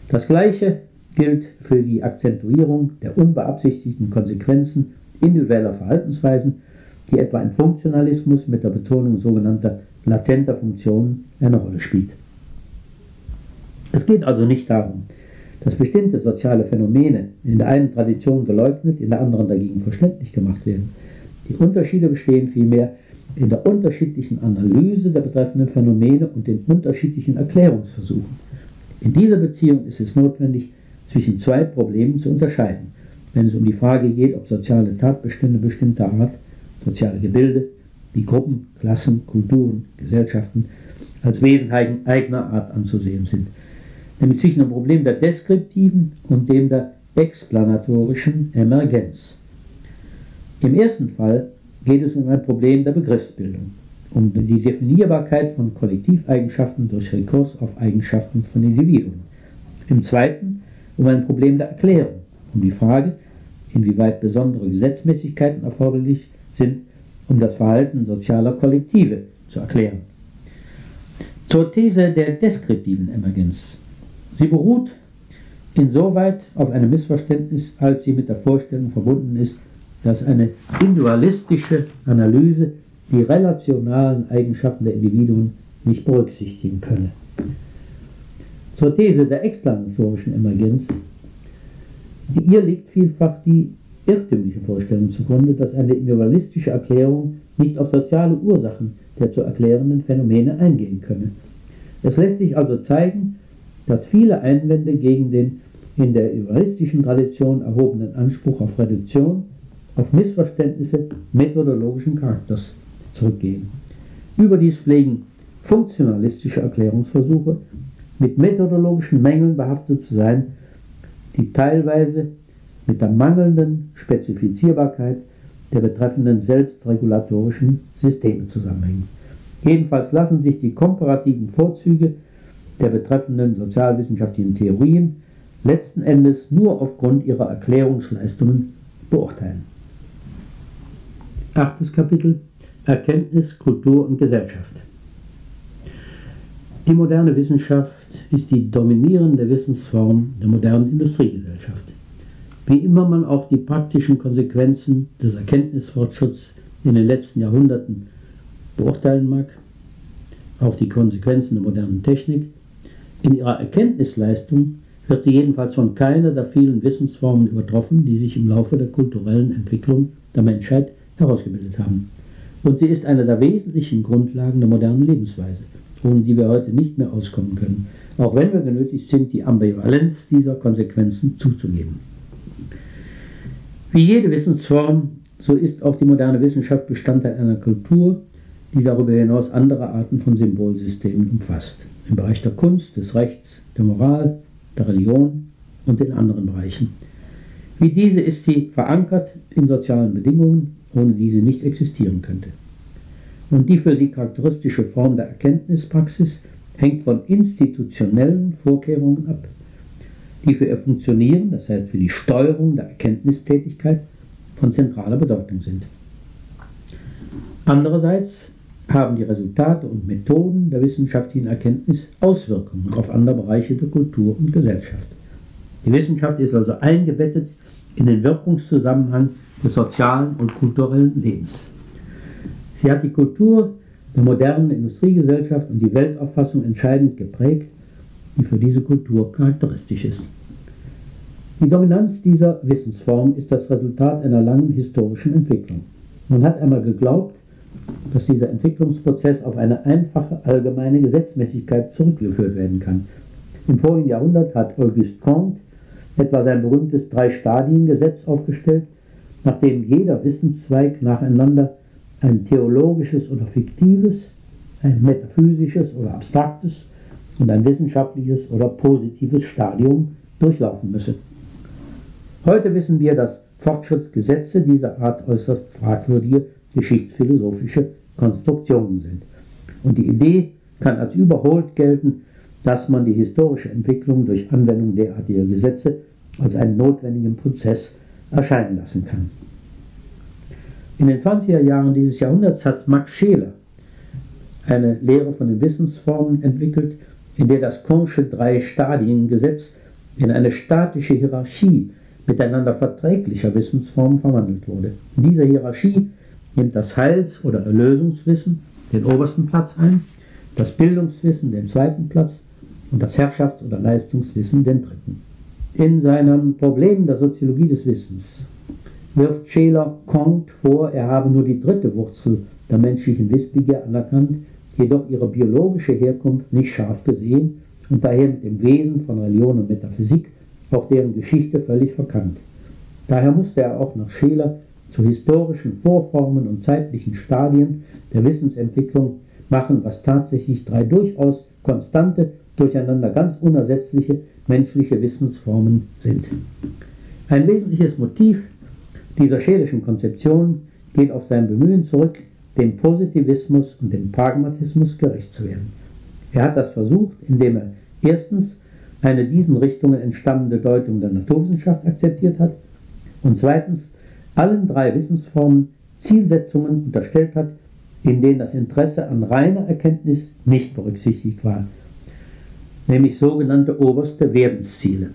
Das Gleiche gilt für die Akzentuierung der unbeabsichtigten Konsequenzen individueller Verhaltensweisen, die etwa im Funktionalismus mit der Betonung sogenannter latenter Funktionen eine Rolle spielt. Es geht also nicht darum, dass bestimmte soziale Phänomene in der einen Tradition geleugnet, in der anderen dagegen verständlich gemacht werden. Die Unterschiede bestehen vielmehr in der unterschiedlichen Analyse der betreffenden Phänomene und den unterschiedlichen Erklärungsversuchen. In dieser Beziehung ist es notwendig, zwischen zwei Problemen zu unterscheiden, wenn es um die Frage geht, ob soziale Tatbestände bestimmter Art, soziale Gebilde, wie Gruppen, Klassen, Kulturen, Gesellschaften, als Wesen eigener Art anzusehen sind, nämlich zwischen dem Problem der deskriptiven und dem der explanatorischen Emergenz. Im ersten Fall geht es um ein Problem der Begriffsbildung, um die Definierbarkeit von Kollektiveigenschaften durch Rekurs auf Eigenschaften von Individuen. Im zweiten um ein Problem der Erklärung, um die Frage, inwieweit besondere Gesetzmäßigkeiten erforderlich sind, um das Verhalten sozialer Kollektive zu erklären. Zur These der deskriptiven Emergenz. Sie beruht insoweit auf einem Missverständnis, als sie mit der Vorstellung verbunden ist, dass eine individualistische Analyse die relationalen Eigenschaften der Individuen nicht berücksichtigen könne. Zur These der explanatorischen Emergenz. Ihr liegt vielfach die irrtümliche Vorstellung zugrunde, dass eine individualistische Erklärung nicht auf soziale Ursachen der zu erklärenden Phänomene eingehen könne. Es lässt sich also zeigen, dass viele Einwände gegen den in der individualistischen Tradition erhobenen Anspruch auf Reduktion auf Missverständnisse methodologischen Charakters zurückgehen. Überdies pflegen funktionalistische Erklärungsversuche mit methodologischen Mängeln behaftet zu sein, die teilweise mit der mangelnden Spezifizierbarkeit der betreffenden selbstregulatorischen Systeme zusammenhängen. Jedenfalls lassen sich die komparativen Vorzüge der betreffenden sozialwissenschaftlichen Theorien letzten Endes nur aufgrund ihrer Erklärungsleistungen beurteilen. Achtes Kapitel Erkenntnis, Kultur und Gesellschaft. Die moderne Wissenschaft ist die dominierende Wissensform der modernen Industriegesellschaft. Wie immer man auch die praktischen Konsequenzen des Erkenntnisfortschritts in den letzten Jahrhunderten beurteilen mag, auch die Konsequenzen der modernen Technik, in ihrer Erkenntnisleistung wird sie jedenfalls von keiner der vielen Wissensformen übertroffen, die sich im Laufe der kulturellen Entwicklung der Menschheit herausgebildet haben. Und sie ist eine der wesentlichen Grundlagen der modernen Lebensweise, ohne die wir heute nicht mehr auskommen können, auch wenn wir genötigt sind, die Ambivalenz dieser Konsequenzen zuzugeben. Wie jede Wissensform, so ist auch die moderne Wissenschaft Bestandteil einer Kultur, die darüber hinaus andere Arten von Symbolsystemen umfasst. Im Bereich der Kunst, des Rechts, der Moral, der Religion und in anderen Bereichen. Wie diese ist sie verankert in sozialen Bedingungen, ohne die sie nicht existieren könnte. Und die für sie charakteristische Form der Erkenntnispraxis hängt von institutionellen Vorkehrungen ab, die für ihr Funktionieren, das heißt für die Steuerung der Erkenntnistätigkeit, von zentraler Bedeutung sind. Andererseits haben die Resultate und Methoden der wissenschaftlichen Erkenntnis Auswirkungen auf andere Bereiche der Kultur und Gesellschaft. Die Wissenschaft ist also eingebettet in den Wirkungszusammenhang des sozialen und kulturellen Lebens. Sie hat die Kultur der modernen Industriegesellschaft und die Weltauffassung entscheidend geprägt, die für diese Kultur charakteristisch ist. Die Dominanz dieser Wissensform ist das Resultat einer langen historischen Entwicklung. Man hat einmal geglaubt, dass dieser Entwicklungsprozess auf eine einfache allgemeine Gesetzmäßigkeit zurückgeführt werden kann. Im vorigen Jahrhundert hat Auguste Comte etwa sein berühmtes Drei-Stadien-Gesetz aufgestellt, nachdem jeder Wissenszweig nacheinander ein theologisches oder fiktives, ein metaphysisches oder abstraktes und ein wissenschaftliches oder positives Stadium durchlaufen müsse. Heute wissen wir, dass Fortschrittsgesetze dieser Art äußerst fragwürdige geschichtsphilosophische Konstruktionen sind. Und die Idee kann als überholt gelten, dass man die historische Entwicklung durch Anwendung derartiger Gesetze als einen notwendigen Prozess erscheinen lassen kann. In den 20er Jahren dieses Jahrhunderts hat Max Scheler eine Lehre von den Wissensformen entwickelt, in der das Konsche Drei-Stadien-Gesetz in eine statische Hierarchie miteinander verträglicher Wissensformen verwandelt wurde. In dieser Hierarchie nimmt das Heils- oder Erlösungswissen den obersten Platz ein, das Bildungswissen den zweiten Platz und das Herrschafts- oder Leistungswissen den dritten. In seinem Problem der Soziologie des Wissens wirft Scheler Comte vor, er habe nur die dritte Wurzel der menschlichen Wissbegier anerkannt, jedoch ihre biologische Herkunft nicht scharf gesehen und daher mit dem Wesen von Religion und Metaphysik auch deren Geschichte völlig verkannt. Daher musste er auch nach Scheler zu historischen Vorformen und zeitlichen Stadien der Wissensentwicklung machen, was tatsächlich drei durchaus konstante, durcheinander ganz unersetzliche menschliche Wissensformen sind. Ein wesentliches Motiv dieser schälischen Konzeption geht auf sein Bemühen zurück, dem Positivismus und dem Pragmatismus gerecht zu werden. Er hat das versucht, indem er erstens eine diesen Richtungen entstammende Deutung der Naturwissenschaft akzeptiert hat und zweitens allen drei Wissensformen Zielsetzungen unterstellt hat, in denen das Interesse an reiner Erkenntnis nicht berücksichtigt war, nämlich sogenannte oberste Werdensziele.